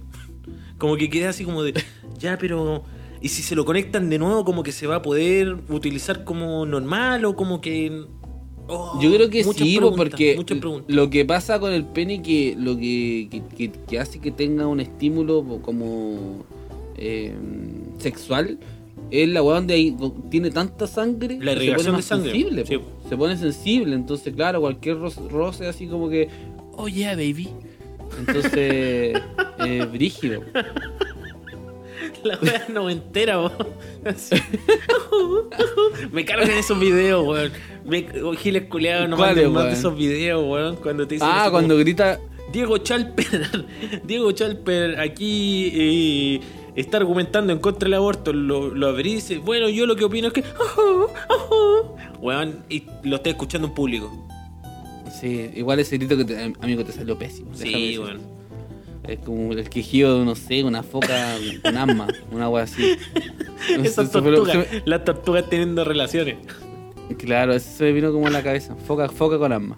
Como que quedé así como de, ya, pero... ¿Y si se lo conectan de nuevo como que se va a poder utilizar como normal o como que... Oh, Yo creo que sí, porque lo que pasa con el pene que lo que, que, que- que hace que tenga un estímulo como eh, sexual es la weá donde hay- tiene tanta sangre La que se irrigación pone de más sangre, sensible, sí. se pone sensible entonces claro cualquier roce, roce así como que oh yeah baby entonces eh, brígido La wea no me entera. Así. me cargan esos videos, weón. Me, oh, giles culeados, no ¿Cuáles, manden más de esos videos, weón. Cuando te dicen ah cuando como, grita Diego Chalper, Diego Chalper aquí eh, está argumentando en contra del aborto. Lo, lo abrí y dice, bueno, yo lo que opino es que... Weón, y lo estoy escuchando en público. sí igual ese grito que te- amigo te salió pésimo Sí, weón. Es como el quejido de, no sé, una foca con asma, una wea así. Esas tortugas, las tortugas teniendo relaciones. claro, eso se me vino como en la cabeza. Foca, foca con asma.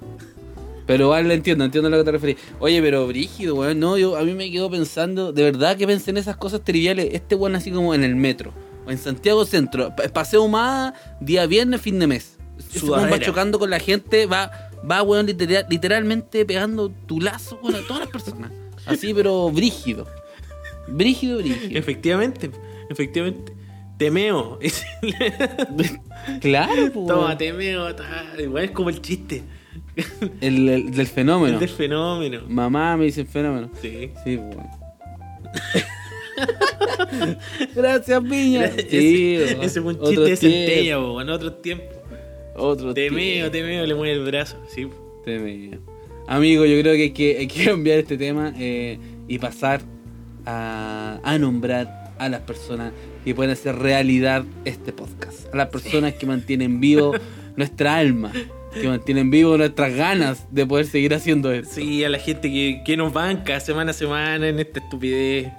Pero igual le entiendo, entiendo a lo que te referís. Oye, pero brígido, weón. No, yo a mí me quedo pensando, de verdad que pensé en esas cosas triviales. Este weón así como en el metro. O en Santiago Centro. pa- Paseo Humada, día viernes, fin de mes. Va chocando con la gente, va, va weón, literal- literalmente pegando tu lazo con a todas las personas. Así, pero brígido. Brígido, brígido. Efectivamente, efectivamente. Temeo. Claro, pues. Toma, temeo. Igual es como el chiste. El, el del fenómeno. El del fenómeno. Mamá me dice fenómeno. Sí. Sí. Gracias, piña. Sí, ese, fue un chiste de centella, en otros tiempos. Otro Temeo, temeo, le mueve el brazo. Sí. Temeo. Amigo, yo creo que hay que, hay que cambiar este tema eh, y pasar a, a nombrar a las personas que pueden hacer realidad este podcast. A las personas que mantienen vivo nuestra alma, que mantienen vivo nuestras ganas de poder seguir haciendo esto. Sí, a la gente que, que nos banca semana a semana en esta estupidez.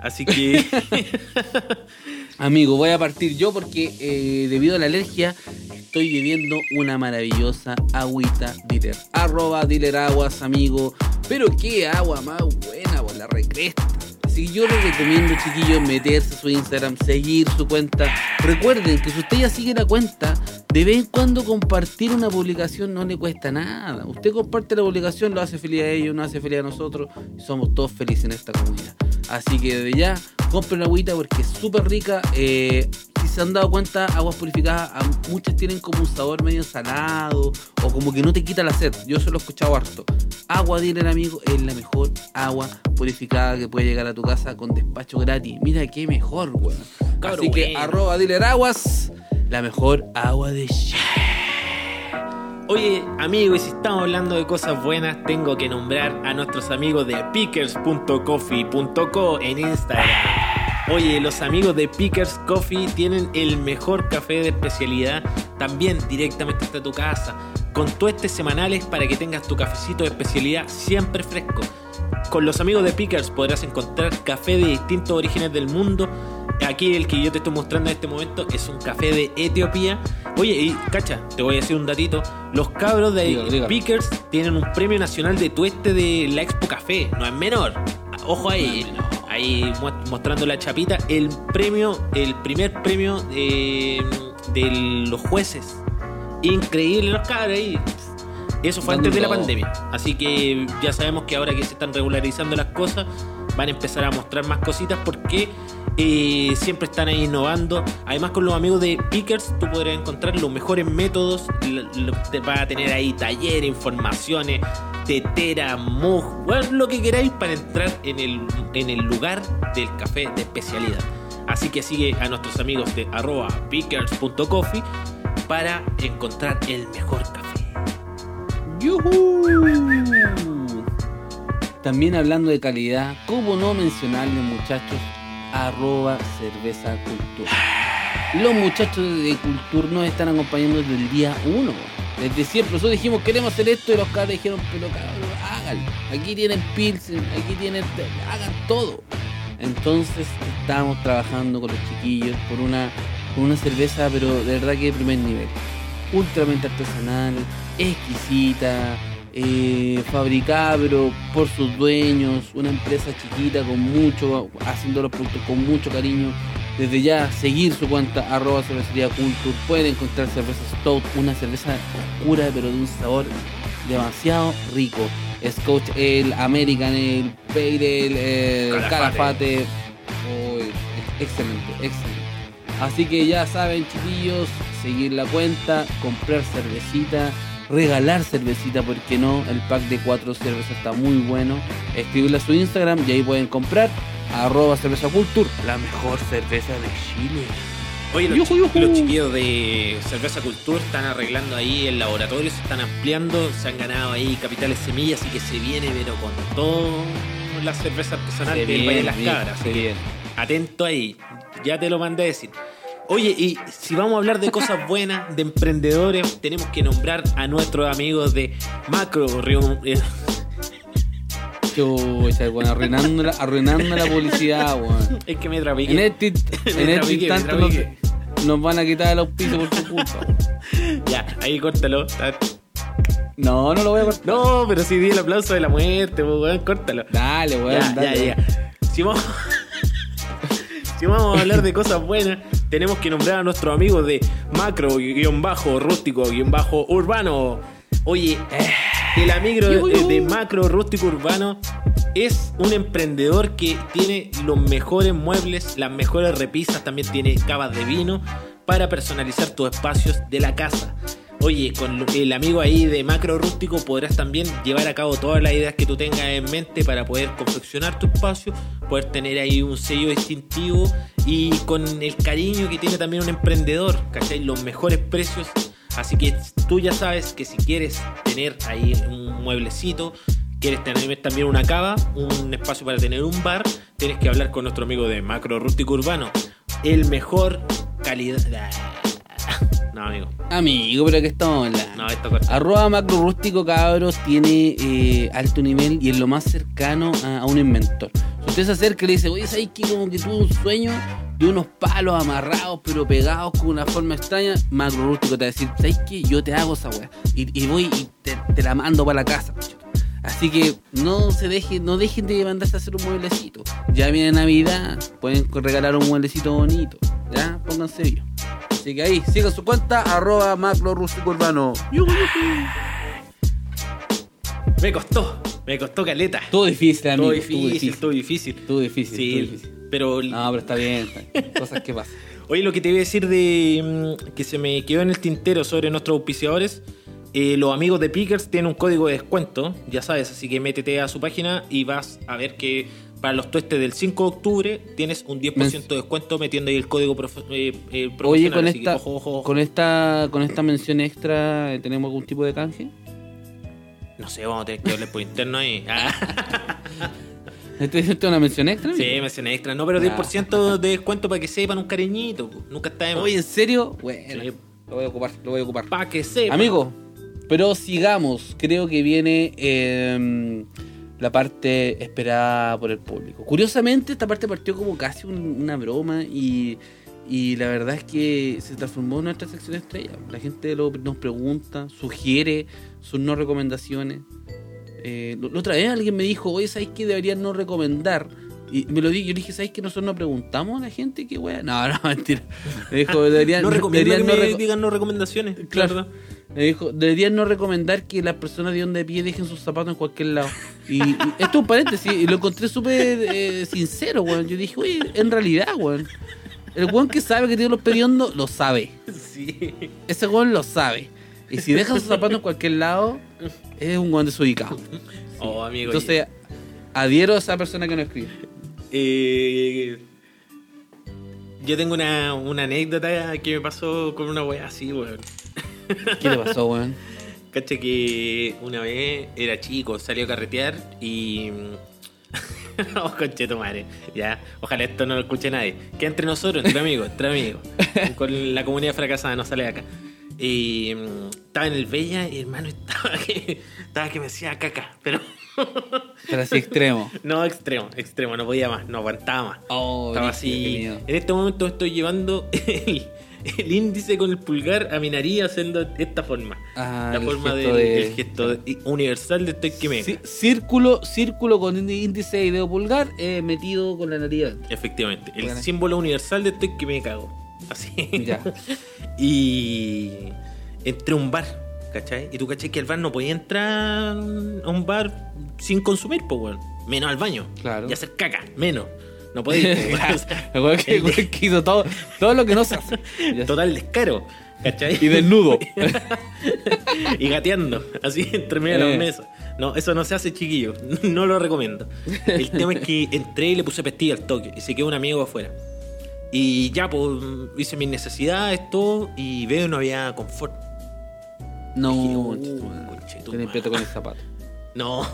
Así que. Amigo, voy a partir yo porque eh, debido a la alergia estoy bebiendo una maravillosa agüita dealer. Arroba dealer aguas, amigo. Pero qué agua más buena por la recresta. Así que yo les recomiendo, chiquillos, meterse a su Instagram, seguir su cuenta. Recuerden que si usted ya sigue la cuenta, de vez en cuando compartir una publicación no le cuesta nada. Usted comparte la publicación, lo hace feliz a ellos, nos hace feliz a nosotros y somos todos felices en esta comunidad. Así que desde ya, compren agüita porque es súper rica. Eh, si se han dado cuenta, aguas purificadas, a- muchas tienen como un sabor medio salado o como que no te quita la sed. Yo se lo he escuchado harto. Agua Dealer, amigo, es la mejor agua purificada que puede llegar a tu casa con despacho gratis. Mira qué mejor, weón. Así que bueno. arroba Dealer Aguas, la mejor agua de. Oye, amigo, y si estamos hablando de cosas buenas, tengo que nombrar a nuestros amigos de pickers.coffee.co en Instagram. Oye, los amigos de Pickers Coffee tienen el mejor café de especialidad, también directamente hasta tu casa, con tuestes semanales para que tengas tu cafecito de especialidad siempre fresco. Con los amigos de Pickers podrás encontrar café de distintos orígenes del mundo. Aquí el que yo te estoy mostrando en este momento es un café de Etiopía. Oye, y cacha, te voy a decir un datito. Los cabros de. Pickers tienen un premio nacional de tueste de la Expo Café. No es menor. Ojo ahí. No es menor. Ahí mostrando la chapita. El premio, el primer premio de, de los jueces. Increíble los cabros ahí. Eso fue antes de la pandemia. Así que ya sabemos que ahora que se están regularizando las cosas, van a empezar a mostrar más cositas porque eh, siempre están ahí innovando. Además, con los amigos de Pickers, tú podrás encontrar los mejores métodos. Vas a tener ahí talleres, informaciones, tetera, mug, lo que queráis para entrar en el, en el lugar del café de especialidad. Así que sigue a nuestros amigos de arroba pickers.coffee para encontrar el mejor café. También hablando de calidad, ¿cómo no mencionarle, muchachos? Arroba cerveza cultura. Los muchachos de Cultura nos están acompañando desde el día 1. Desde siempre. Nosotros dijimos, queremos hacer esto y los cabros dijeron, pero cabrón, háganlo. Aquí tienen Pilsen, aquí tienen... Hagan todo. Entonces estamos trabajando con los chiquillos por una, por una cerveza, pero de verdad que de primer nivel. Ultramente artesanal, exquisita, eh, fabricada pero por sus dueños, una empresa chiquita con mucho, haciendo los productos con mucho cariño. Desde ya, seguir su cuenta, arroba cervecería culture, pueden encontrar cerveza Stout, una cerveza oscura pero de un sabor demasiado rico. Scotch Ale, American Ale, Pale Ale, eh, Calafate. Calafate. Oh, excelente, excelente. Así que ya saben, chiquillos, seguir la cuenta, comprar cervecita, regalar cervecita, porque no, el pack de cuatro cervezas está muy bueno. Escribirle a su Instagram y ahí pueden comprar arroba cerveza culture, la mejor cerveza de Chile. Oye, los, los chiquillos de Cerveza Cultura están arreglando ahí el laboratorio, se están ampliando, se han ganado ahí capitales semillas, así que se viene, pero con todo la cerveza artesanal del Valle de las Cabras. se viene. atento ahí, ya te lo mandé a decir. Oye, y si vamos a hablar de cosas buenas, de emprendedores, tenemos que nombrar a nuestros amigos de Macro Rio- eh, Chucha, arruinando la, arruinando la publicidad, weón. Es que me trapiqué. En este, en este instante nos, van a quitar el auspicio por tu culpa. Ya, ahí córtalo. No, no lo voy a cortar. No, pero si di el aplauso de la muerte, pues, weón, córtalo. Dale, weón, Ya, dale. ya, ya. Si vamos, si vamos a hablar de cosas buenas, tenemos que nombrar a nuestros amigos de macro-rústico-urbano. Oye, el amigo de, de macro rústico urbano es un emprendedor que tiene los mejores muebles, las mejores repisas, también tiene cavas de vino para personalizar tus espacios de la casa. Oye, con el amigo ahí de Macro Rústico podrás también llevar a cabo todas las ideas que tú tengas en mente para poder confeccionar tu espacio, poder tener ahí un sello distintivo y con el cariño que tiene también un emprendedor, ¿cachai? Los mejores precios. Así que tú ya sabes que si quieres tener ahí un mueblecito, quieres tener también una cava, un espacio para tener un bar, tienes que hablar con nuestro amigo de Macro Rústico Urbano. El mejor calidad. No, amigo. Amigo, pero que estamos hablando. No, esto corta. Arroba macro rústico cabros tiene eh, alto nivel y es lo más cercano a, a un inventor. Si usted se acerca y le dice, oye, ¿sabes que como que tuve un sueño de unos palos amarrados pero pegados con una forma extraña? Macro rústico te va a decir, ¿sabes qué? Yo te hago esa weá. Y, y voy y te, te la mando para la casa. Así que no se dejen, no dejen de mandarse a hacer un mueblecito. Ya viene Navidad, pueden regalar un mueblecito bonito. Ya, pónganse bien. Así que ahí, sigan su cuenta, arroba macro rústico urbano. Me costó, me costó caleta. Todo difícil, amigo. Todo difícil, todo difícil. Todo difícil, Sí, todo difícil. pero No, pero está bien, está bien. Cosas que pasan. Oye, lo que te voy a decir de mm, que se me quedó en el tintero sobre nuestros auspiciadores. eh, los amigos de Pickers tienen un código de descuento, ya sabes, así que métete a su página y vas a ver que para los tuestes del 5 de octubre tienes un 10% de descuento metiendo ahí el código eh, eh, Oye, con así que esta, ojo, ojo, ojo. con esta, con esta mención extra, ¿tenemos algún tipo de canje? No sé, vamos a tener que hablar por interno ahí. Ah, ¿Este ¿Esto es una mención extra? sí, amigo? mencioné extra. No, pero Ya. 10% de descuento para que sepan un cariñito. Nunca está de más. Oye, ¿en serio? Bueno, Sí. lo voy a ocupar, lo voy a ocupar. Para que sepan. Amigo, pero sigamos. Creo que viene eh, la parte esperada por el público. Curiosamente, esta parte partió como casi un- una broma y, y la verdad es que se transformó en nuestra sección estrella. La gente lo- nos pregunta, sugiere sus no recomendaciones. Eh, la otra vez alguien me dijo, oye, ¿sabes qué deberían no recomendar? Y me lo dije, yo le dije, ¿sabes que nosotros no preguntamos a la gente qué wea? No, no, mentira. Me dijo, deberían, no recomiendo deberían que no me reco- digan no recomendaciones. Claro. Claro. Me dijo, deberían no recomendar que las personas de donde pie dejen sus zapatos en cualquier lado. Y, y esto es un paréntesis, y lo encontré súper eh, sincero, weón. Yo dije, oye, en realidad, weón. El weón que sabe que tiene los pediondos, lo sabe. Sí. Ese weón lo sabe. Y si deja sus zapatos en cualquier lado, es un weón desubicado. Oh, amigo. Entonces, adhiero a esa persona que no escribe. Eh, yo tengo una, una anécdota que me pasó con una wea así, weón. ¿Qué le pasó, weón? Cacha que una vez era chico, salió a carretear y. oh, conche tu madre. Ya, ojalá esto no lo escuche nadie. Que entre nosotros, entre amigos, entre amigos. Con la comunidad fracasada, no sale de acá. Y mm, estaba en el Bella y hermano estaba que, estaba que me hacía caca, pero Pero así extremo. no extremo, extremo, no podía más, no aguantaba más. Oh, Estaba así. En este momento estoy llevando el, el índice con el pulgar a mi nariz haciendo de esta forma. Ah, la forma del de- el gesto de- universal de estoy que me. Sí, círculo, círculo con índice y dedo pulgar eh, metido con la nariz. Efectivamente, el Bueno. símbolo universal de estoy que me cago. Así. Ya. y entré a un bar, ¿cachai? Y tú, ¿cachai? Que al bar no podía entrar a un bar sin consumir, pues, weón. Menos al baño. Claro. Y hacer caca, menos. No podía. pues, El weón que, hizo todo, todo lo que no se hace. Total descaro. ¿Cachai? Y desnudo. y gateando, así entre medio de Eh. las mesas. No, eso no se hace, chiquillo. No lo recomiendo. El tema es que entré y le puse pestilla al toque y se quedó un amigo afuera. Y ya, pues, hice mis necesidades, todo, y veo que no había confort. No, Dije, "Uh, concha tu madre. conche tu Te limpiaste madre". con el zapato. No,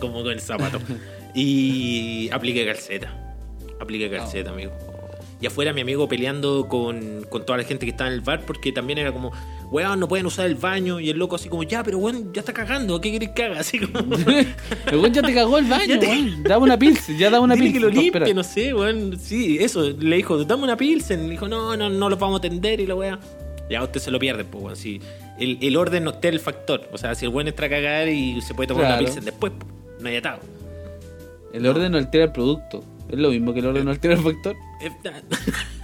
como con el zapato. Y apliqué calceta. Apliqué calceta, amigo. Y afuera mi amigo peleando con, con toda la gente que estaba en el bar porque también era como, weón, no pueden usar el baño. Y el loco así como, ya, pero weón, ya está cagando, ¿qué querés que haga? Así como... El weón ya te cagó el baño, te- weón. Dame una pilsen, ya dame una Dile pilsen. que lo No, limpie, no sé, weón. Sí, eso. Le dijo, dame una pilsen. Le dijo, no, no, no los vamos a atender y la weá. Ya usted se lo pierde, pues, weón. Si el, el orden no está el factor. O sea, si el weón entra a cagar y se puede tomar una Claro. pilsen después, pues, no hay atado. El orden no altera el producto. Es lo mismo que el orden no altera el factor. Eh,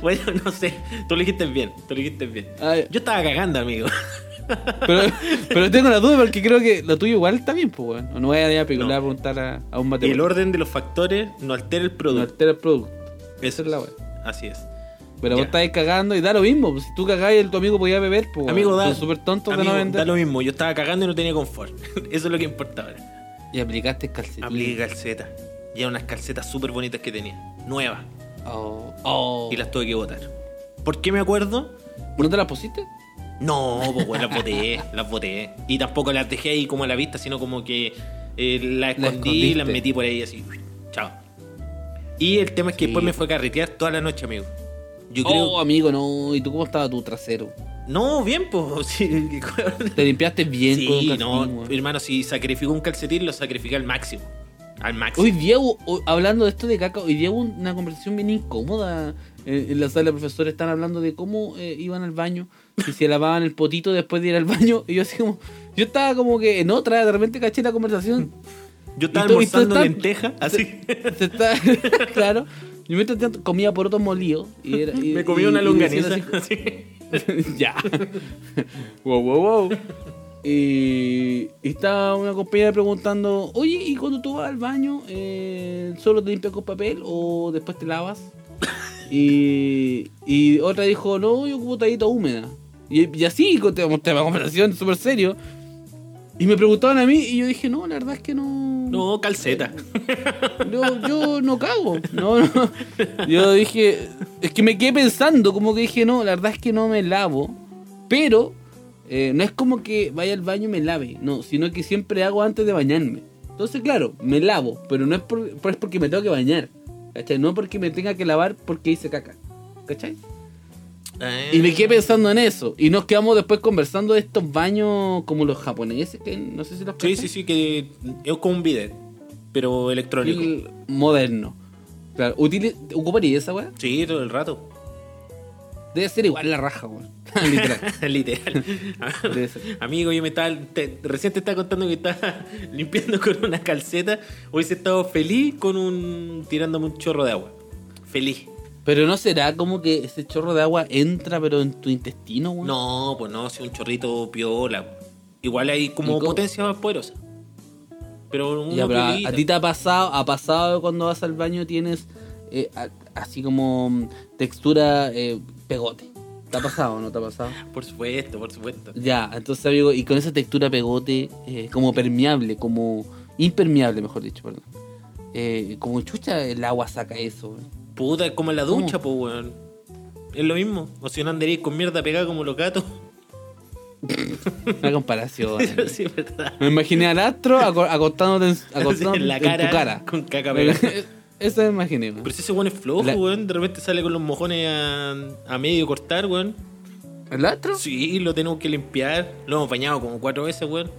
bueno, no sé. Tú lo dijiste bien. Tú lo dijiste bien. Ah. Yo estaba cagando, amigo. Pero, pero tengo la duda porque creo que lo tuyo igual está bien, pues, weón. O no voy a ir a No. a preguntar a, a un El matemático. orden de los factores no altera el No producto. altera el producto. Esa es la weá. Así es. Pero Ya. vos estáis cagando y da lo mismo. pues, Si tú cagás y el- tu amigo podía beber, pues. Amigo, da, súper tontos de amigo, no vender. da lo mismo. Yo estaba cagando y no tenía confort. Eso es lo que importa ahora. Y aplicaste calcetín. Apliqué calceta. Y eran unas calcetas súper bonitas que tenía. Nuevas. Oh, oh. Y las tuve que botar. ¿Por qué me acuerdo? ¿No te las pusiste? No, pues bueno, las boté, las boté. Y tampoco las dejé ahí como a la vista, sino como que eh, las escondí y escondiste. las metí por ahí así. Chao. Y el tema es que Sí. después me fue a carretear toda la noche, amigo. Yo creo. Oh, amigo, no. ¿Y tú cómo estaba tu trasero? No, bien, pues. Sí, ¿Te limpiaste bien con un sí calcetín, no, hermano, si sacrifico un calcetín, lo sacrifiqué al máximo. Al máximo. Hoy día, hablando de esto de caca, hoy día hubo una conversación bien incómoda. Eh, en la sala de profesores están hablando de cómo eh, iban al baño y se lavaban el potito después de ir al baño. Y yo así como, yo estaba como que en otra, de repente caché la conversación. Yo estaba y tú- y tú almorzando estás- lenteja, así. Se está, claro. Yo mientras tanto comía porotos molidos. Y era- y- me comí y- una longaniza. decían así- así. ya. wow, wow, wow. Y, estaba una compañera preguntando, oye, ¿y cuando tú vas al baño, eh, solo te limpias con papel o después te lavas? Y, y otra dijo, no, yo ocupo toallita húmeda. Y, y así, con tema, tema de conversación súper serio. Y me preguntaban a mí y yo dije, no, la verdad es que no... No, calceta. Yo, yo no cago. No, no. Yo dije, es que me quedé pensando, como que dije, no, la verdad es que no me lavo. Pero eh, no es como que vaya al baño y me lave, no, sino que siempre hago antes de bañarme. Entonces, claro, me lavo, pero no es, por, por- es porque me tengo que bañar. ¿Cachai? No porque me tenga que lavar porque hice caca. ¿Cachai? Y me quedé pensando en eso. Y nos quedamos después conversando de estos baños como los japoneses, que no sé si los Sí, sí, sí, que es como un bidet, pero electrónico. El moderno. Claro, ¿utili- ¿ocuparía esa weá? Sí, todo el rato. Debe ser igual la raja, weón. Literal. Literal. Amigo, yo me estaba. te- recién te estaba contando que estaba limpiando con una calceta. Hubiese estado feliz con un. tirándome un chorro de agua. Feliz. Pero no será como que ese chorro de agua entra, pero en tu intestino, weón. No, pues no, si un chorrito piola. Igual hay como potencia más poderosa. Pero una Ya, pero a, ti te ha pasado, ha pasado cuando vas al baño tienes eh, a- así como mm, textura eh, pegote. ¿Te ha pasado o no te ha pasado? Por supuesto, por supuesto. Ya, entonces amigo, y con esa textura pegote, eh, como permeable, como impermeable, mejor dicho, perdón. Eh, como chucha el agua saca eso. weón. Puta, es como en la ducha, pues, weón. Es lo mismo. O si no andaréis con mierda pegada como los gatos. Una comparación. sí, verdad. Me imaginé al astro aco- acostándote en, acostándote en la en cara, tu cara. con caca pegada. Eso me imaginé. weón. Pero si ese weón es flojo, La- weón. De repente sale con los mojones a, a medio cortar, weón. ¿El astro? Sí, lo tenemos que limpiar. Lo hemos bañado como cuatro veces, weón.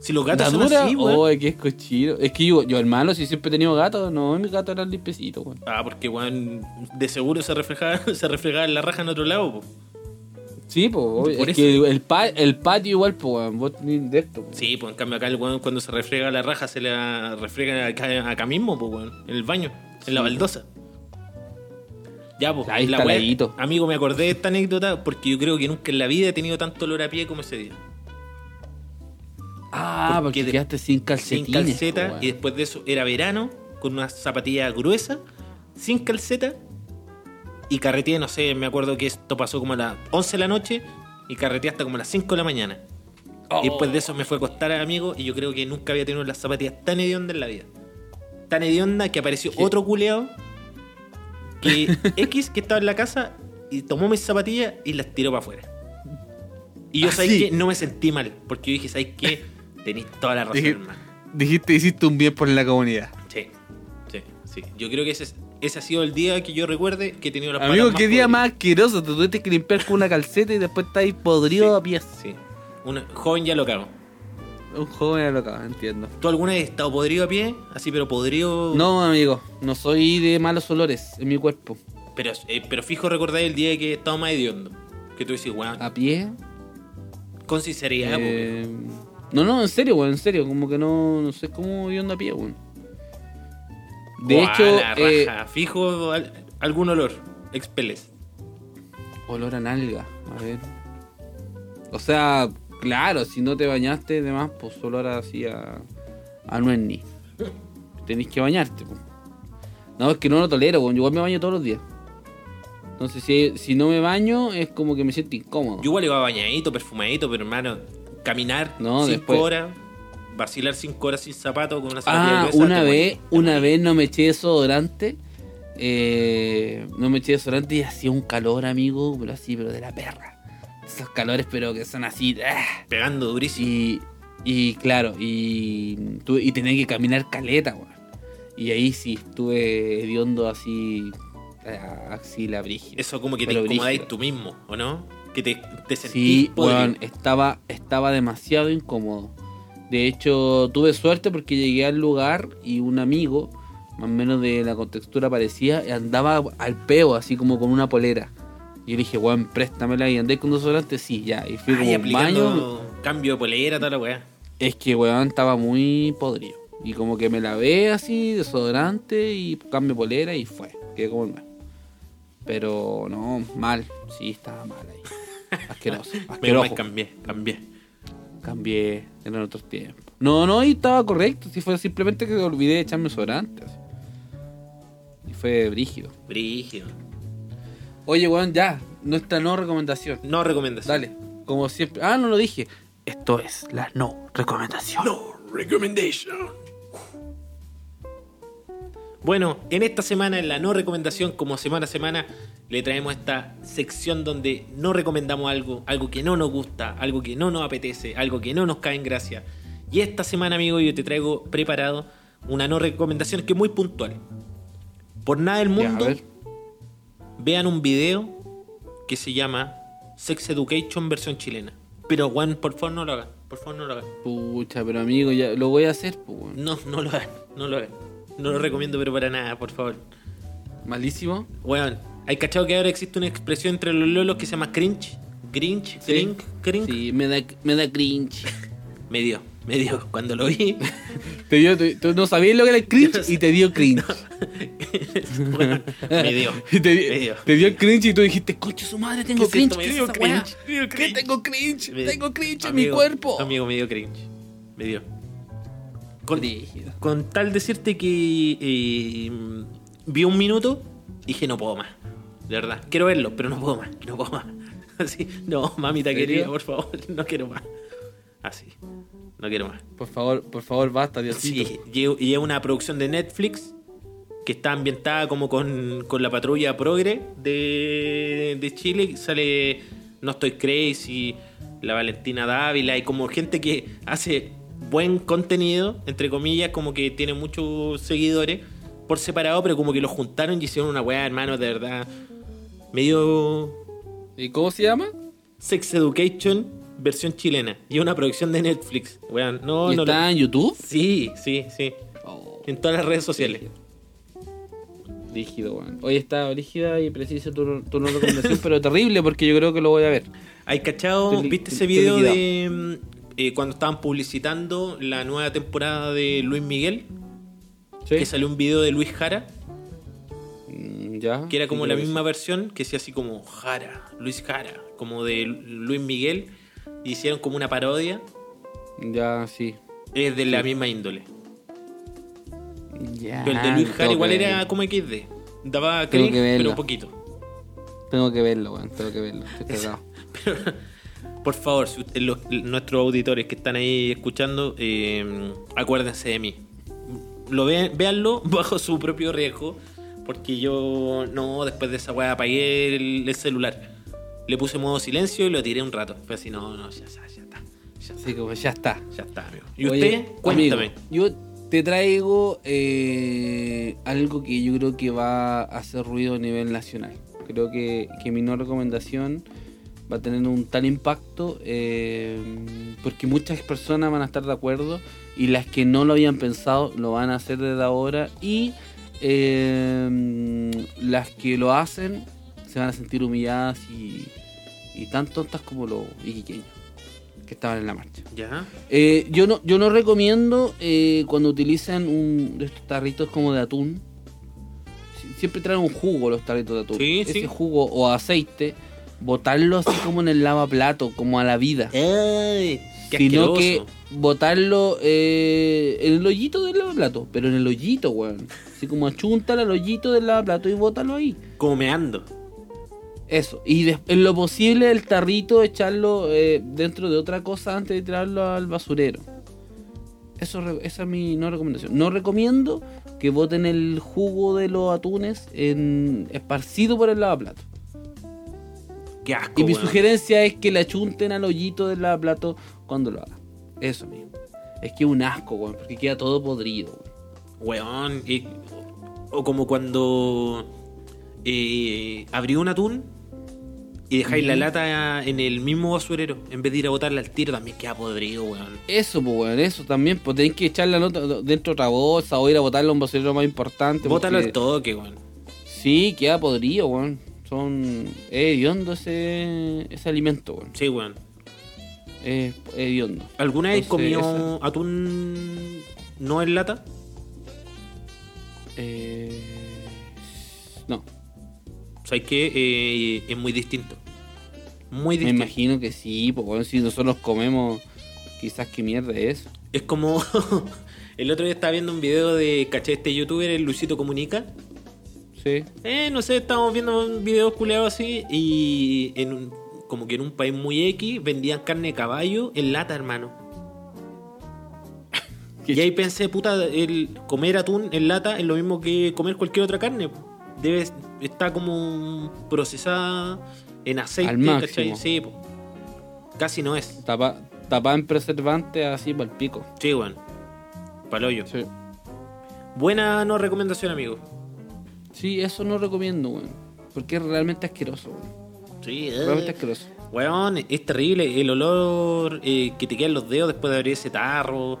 Si los gatos ¿La son dura? así, weón. Oh, que es cochino. Es que yo, yo hermano, si siempre he tenido gatos, no, mis gatos eran limpiecitos, weón. Ah, porque, weón, de seguro se reflejaba, se reflejaba en la raja en otro lado, po. Sí, pues, es eso. que el, pa- el patio igual, pues, vos tenés de esto. po. Sí, pues en cambio acá el weón cuando se refrega la raja se la refrega acá, acá mismo, pues weón, en el baño, en la baldosa. Ya, pues, Ahí la está weá- amigo, me acordé de esta anécdota porque yo creo que nunca en la vida he tenido tanto olor a pie como ese día. Ah, porque, Porque de- quedaste sin calcetines. sin calceta, po, y después de eso era verano, con una zapatilla gruesa, sin calceta, y carreteé, no sé, me acuerdo que esto pasó como a las 11 de la noche, y carreteé hasta como a las 5 de la mañana. Y después de eso me fue a acostar amigo y yo creo que nunca había tenido las zapatillas tan hediondas en la vida. Tan hedionda que apareció ¿Qué? otro culeado que X que estaba en la casa y tomó mis zapatillas y las tiró para afuera. Y yo ¿Ah, sabéis sí? que no me sentí mal, porque yo dije, ¿sabéis qué? Tenéis toda la razón, Dije- hermano. Dijiste, hiciste un bien por la comunidad. Sí, sí, sí. Yo creo que ese, es- ese ha sido el día que yo recuerde que he tenido las Amigo, patas qué día podridas. más asqueroso. Te tuviste que limpiar con una calceta y después estás ahí podrido a pies. Sí. Un joven ya lo cago. Un joven alocado, entiendo. ¿Tú alguna vez has estado podrido a pie? Así, pero podrido. No, amigo, no soy de malos olores en mi cuerpo. Pero, eh, pero fijo recordar el día que estaba más hediondo. Que tú decís, weón, A pie. con sinceridad, po, eh, no, no, en serio, weón, en serio. Como que no, no sé cómo ando a pie, weón. De hecho, la eh, fijo al- algún olor. Expeles. olor a nalga. A ver. O sea, claro, si no te bañaste, demás, pues olor así a, a nuez ni. Tenés que bañarte, pues. No, es que no lo tolero. Yo igual me baño todos los días. Entonces, si, si no me baño, es como que me siento incómodo. Yo igual iba bañadito, perfumadito, pero hermano, caminar No, cinco después- horas, vacilar cinco horas sin zapato con una zapatilla Ah, gruesa, una vez, morí, una morí. vez no me eché desodorante. Eh, no me eché desodorante y hacía un calor, amigo, pero así, pero de la perra. Esos calores, pero que son así. ah. Pegando durísimo. Y, y claro, y, tuve- y tenía que caminar caleta, weón. Y ahí sí, estuve hediondo así, axila brígida. Eso como que te incomodáis tú mismo, ¿o no? Que te, te sentís Sí, weón, estaba, estaba demasiado incómodo. De hecho, tuve suerte porque llegué al lugar y un amigo, más o menos de la contextura parecía, andaba al peo, así como con una polera. Y yo le dije, weón, préstamela y andé con desodorante, sí, ya. Y fui Ay, como un baño. cambio de polera, toda la weá. Es que, weón, estaba muy podrido. Y como que me lavé así, desodorante y cambio polera y fue. Quedé como el mal. Pero no, mal. Sí, estaba mal ahí. Asqueroso. Menos Asqueroso. mal cambié, cambié. Cambié en otros tiempos. No, no, y estaba correcto. Si fue simplemente que olvidé de echarme desodorante. así. Y fue brígido. Brígido. Oye, weón, ya. Nuestra no recomendación. No recomendación. Dale. Como siempre. Ah, no lo dije. Esto es la no recomendación. No recommendation. Bueno, en esta semana, en la no recomendación, como semana a semana, le traemos esta sección donde no recomendamos algo, algo que no nos gusta, algo que no nos apetece, algo que no nos cae en gracia. Y esta semana, amigo, yo te traigo preparado una no recomendación que es muy puntual. Por nada del mundo, vean un video que se llama Sex Education versión chilena. Pero, Juan, por favor no lo hagan. Por favor no lo hagan. Pucha, pero amigo, ya lo voy a hacer, pues. No, no lo hagan. No lo hagan. No lo recomiendo, pero para nada, por favor. Malísimo. Weón, ¿hay cachado que ahora existe una expresión entre los lolos que se llama cringe? Grinch, Sí. crink, crink. Sí, me da, me da cringe. Me dio, me dio. Cuando lo vi, Te dio, tú, tú no sabías lo que era el cringe y te dio cringe. Weón, me dio. Y te, Me dio. te dio cringe y tú dijiste, concha su madre, tengo ¿Qué es cringe. weá? cringe, me dio ¿Qué cringe. tengo cringe? Tengo cringe en mi cuerpo. Amigo, me dio cringe. Me dio. Con, con tal decirte que eh, vi un minuto y dije, no puedo más. De verdad. Quiero verlo, pero no puedo más. No puedo más. Así, no, mamita querida, por favor, no quiero más. Así. No quiero más. Por favor, por favor, basta, Diosito. Sí, y es- y es una producción de Netflix que está ambientada como con, con la patrulla progre de, de Chile. Sale No Estoy Crazy, la Valentina Dávila y como gente que hace buen contenido, entre comillas, como que tiene muchos seguidores por separado, pero como que los juntaron y hicieron una weá, hermano, de verdad. Medio ¿Y cómo se llama? Sex Education versión chilena. Y es una producción de Netflix. Weón, no, ¿Y no está lo- en YouTube? Sí, sí, sí. Oh, En todas las redes sociales. rígido, weón. Hoy está rígida y precisa tu, tu no recomendación, pero terrible porque yo creo que lo voy a ver. ¿Hay cachado? ¿Viste ese video de eh, cuando estaban publicitando la nueva temporada de Luis Miguel? ¿Sí? Que salió un video de Luis Jara, Mm, ya. que era como la misma versión, que decía así como Jara, Luis Jara, como de Luis Miguel, y hicieron como una parodia. Ya, sí. Es de la misma índole. Ya. Pero el de Luis Jara igual era como XD. Daba verlo. pero un poquito. Tengo que verlo, weón. Tengo que verlo. Estoy cagado. Por favor, si usted- los- nuestros auditores que están ahí escuchando, eh, acuérdense de mí. Lo vean, véanlo bajo su propio riesgo, porque yo no, después de esa weá apagué el, el celular. Le puse modo silencio y lo tiré un rato. Fue así, no, no, ya, está, ya está. Ya, Así como ya está. ya está, amigo. ¿Y Oye, usted? Cuéntame. amigo, yo te traigo eh, algo que yo creo que va a hacer ruido a nivel nacional. Creo que, que mi no recomendación va a tener un tal impacto eh, porque muchas personas van a estar de acuerdo y las que no lo habían pensado lo van a hacer desde ahora y eh, las que lo hacen se van a sentir humilladas y, y tan tontas como los iquiqueños que estaban en la marcha. ¿Ya? Eh, yo no yo no recomiendo cuando utilizan un de estos tarritos como de atún. Si- Siempre traen un jugo los tarritos de atún. Sí, Ese sí. jugo o aceite, botarlo así como en el lavaplato, como a la vida. ¡Ay! ¡Qué Sino asqueroso! que botarlo eh, en el hoyito del lavaplato, pero en el hoyito, weón. Así como achúntalo al hoyito del lavaplato y bótalo ahí. Como meando. Eso. Y des- en lo posible el tarrito echarlo eh, dentro de otra cosa antes de tirarlo al basurero. Eso, esa es mi no recomendación. No recomiendo que boten el jugo de los atunes en, esparcido por el lavaplato. ¡Qué asco! Y mi sugerencia es que le achunten al hoyito del lavaplato cuando lo hagan. Eso mismo. Es que es un asco, weón, porque queda todo podrido. weón. Weón, y- o como cuando eh, abrió un atún y dejáis la lata en el mismo basurero en vez de ir a botarla al tiro, también queda podrido, weón. Eso, pues, weón, eso también. Pues tenéis que echar la nota dentro de otra bolsa o ir a botarlo a un basurero más importante. Bótalo porque- al toque, weón. Sí, queda podrido, weón. Son. Es hediondo ese, ese alimento, weón. Sí, weón. Es hediondo. ¿Alguna vez comió atún no en lata? Eh, no, ¿Sabes qué? Eh, es muy distinto. Muy me distinto. imagino que sí, weón. Si nosotros comemos, quizás qué mierda es. Es como. el otro día estaba viendo un video de, caché, este youtuber, el Luisito Comunica. Sí. Eh, no sé, estábamos viendo un video culeado así y en un- como que en un país muy X vendían carne de caballo en lata, hermano. Y ahí pensé, puta, el comer atún en lata es lo mismo que comer cualquier otra carne. Debe está como procesada en aceite, Al máximo. ¿cachai? Sí, po. Casi no es. Tapa, tapa en preservante así para el pico. Sí, bueno. Paloyo. Sí. Buena no recomendación, amigo. Sí, eso no recomiendo, weón. Porque es realmente asqueroso, weón. Sí, eh. Realmente asqueroso. Weón, es terrible el olor eh, que te quedan los dedos después de abrir ese tarro.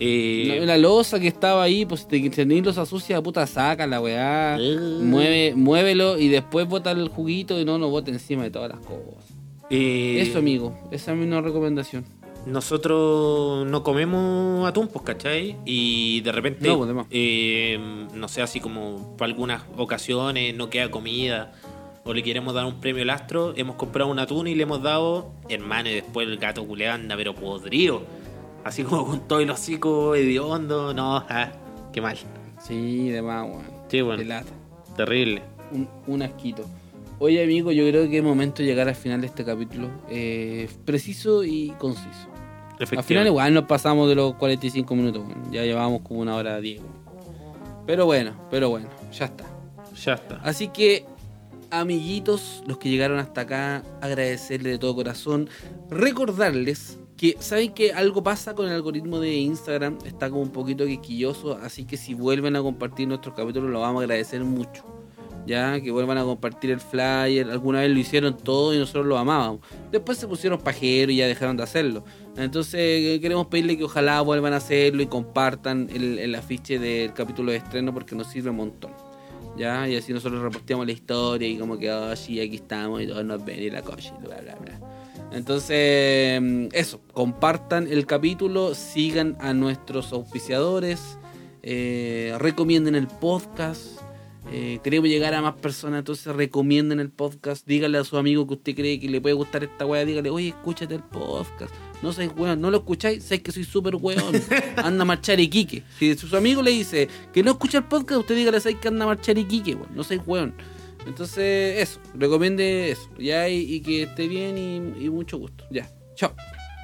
Eh, La, la losa que estaba ahí, pues si te tenéis losa sucia, puta, saca la weá. Eh. Mueve, muévelo y después bota el juguito y no lo bote encima de todas las cosas. Eso, amigo. Esa es mi no recomendación. Nosotros no comemos atún, pues, ¿cachai? Y de repente, No, pues, eh, no sé, así como para algunas ocasiones no queda comida o le queremos dar un premio al astro, hemos comprado un atún y le hemos dado, hermano, y después el gato culé anda, pero podrido. Así como con todo el hocico hediondo, no, ah, qué mal. Sí, de más, weón. Sí, bueno. Terrible. Un, un asquito. Oye, amigo, yo creo que es momento de llegar al final de este capítulo. Eh, preciso y conciso. Al final igual nos pasamos de los 45 minutos. Ya llevamos como una hora 10. weón. Pero bueno, pero bueno, ya está. Ya está. Así que, amiguitos, los que llegaron hasta acá, agradecerles de todo corazón. Recordarles que, ¿saben que algo pasa con el algoritmo de Instagram? Está como un poquito quisquilloso, así que si vuelven a compartir nuestros capítulos, lo vamos a agradecer mucho. Ya, que vuelvan a compartir el flyer. Alguna vez lo hicieron todo y nosotros lo amábamos. Después se pusieron pajeros y ya dejaron de hacerlo. Entonces eh, queremos pedirle que ojalá vuelvan a hacerlo y compartan el, el afiche del capítulo de estreno porque nos sirve un montón. ¿ya? Y así nosotros reporteamos la historia y como que, oh, sí, aquí estamos y todos nos ven y la cosa y bla, bla, bla. Entonces, mm, eso, compartan el capítulo, sigan a nuestros auspiciadores, eh, recomienden el podcast. Eh, queremos llegar a más personas, entonces recomienden el podcast. Díganle a su amigo que usted cree que le puede gustar esta weá. Dígale, oye, escúchate el podcast. No seas weón, no lo escucháis, sé que soy súper weón. Anda a marchar Iquique. Si su amigo le dice que no escucha el podcast, usted dígale, sé que anda a marchar Iquique, weón. No seas weón. Entonces, eso, recomiende eso. Ya, y, y que esté bien y, y mucho gusto. Ya, chao.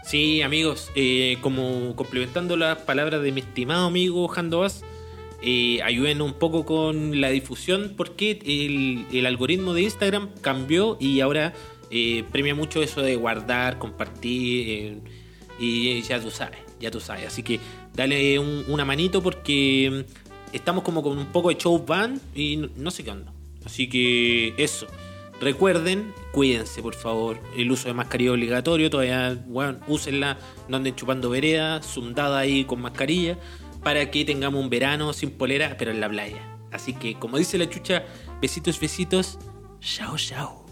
Sí, amigos, eh, como complementando las palabras de mi estimado amigo Jandovas, ayuden un poco con la difusión porque el, el algoritmo de Instagram cambió y ahora eh, premia mucho eso de guardar, compartir eh, y ya tú sabes, ya tú sabes. Así que dale un- una manito porque mm, estamos como con un poco de show band y no, no sé qué onda. Así que eso. Recuerden, cuídense por favor. El uso de mascarilla obligatorio, todavía, bueno, úsenla, no anden chupando vereda, zundada ahí con mascarilla, para que tengamos un verano sin polera, pero en la playa. Así que, como dice la chucha, besitos, besitos, chao, chao.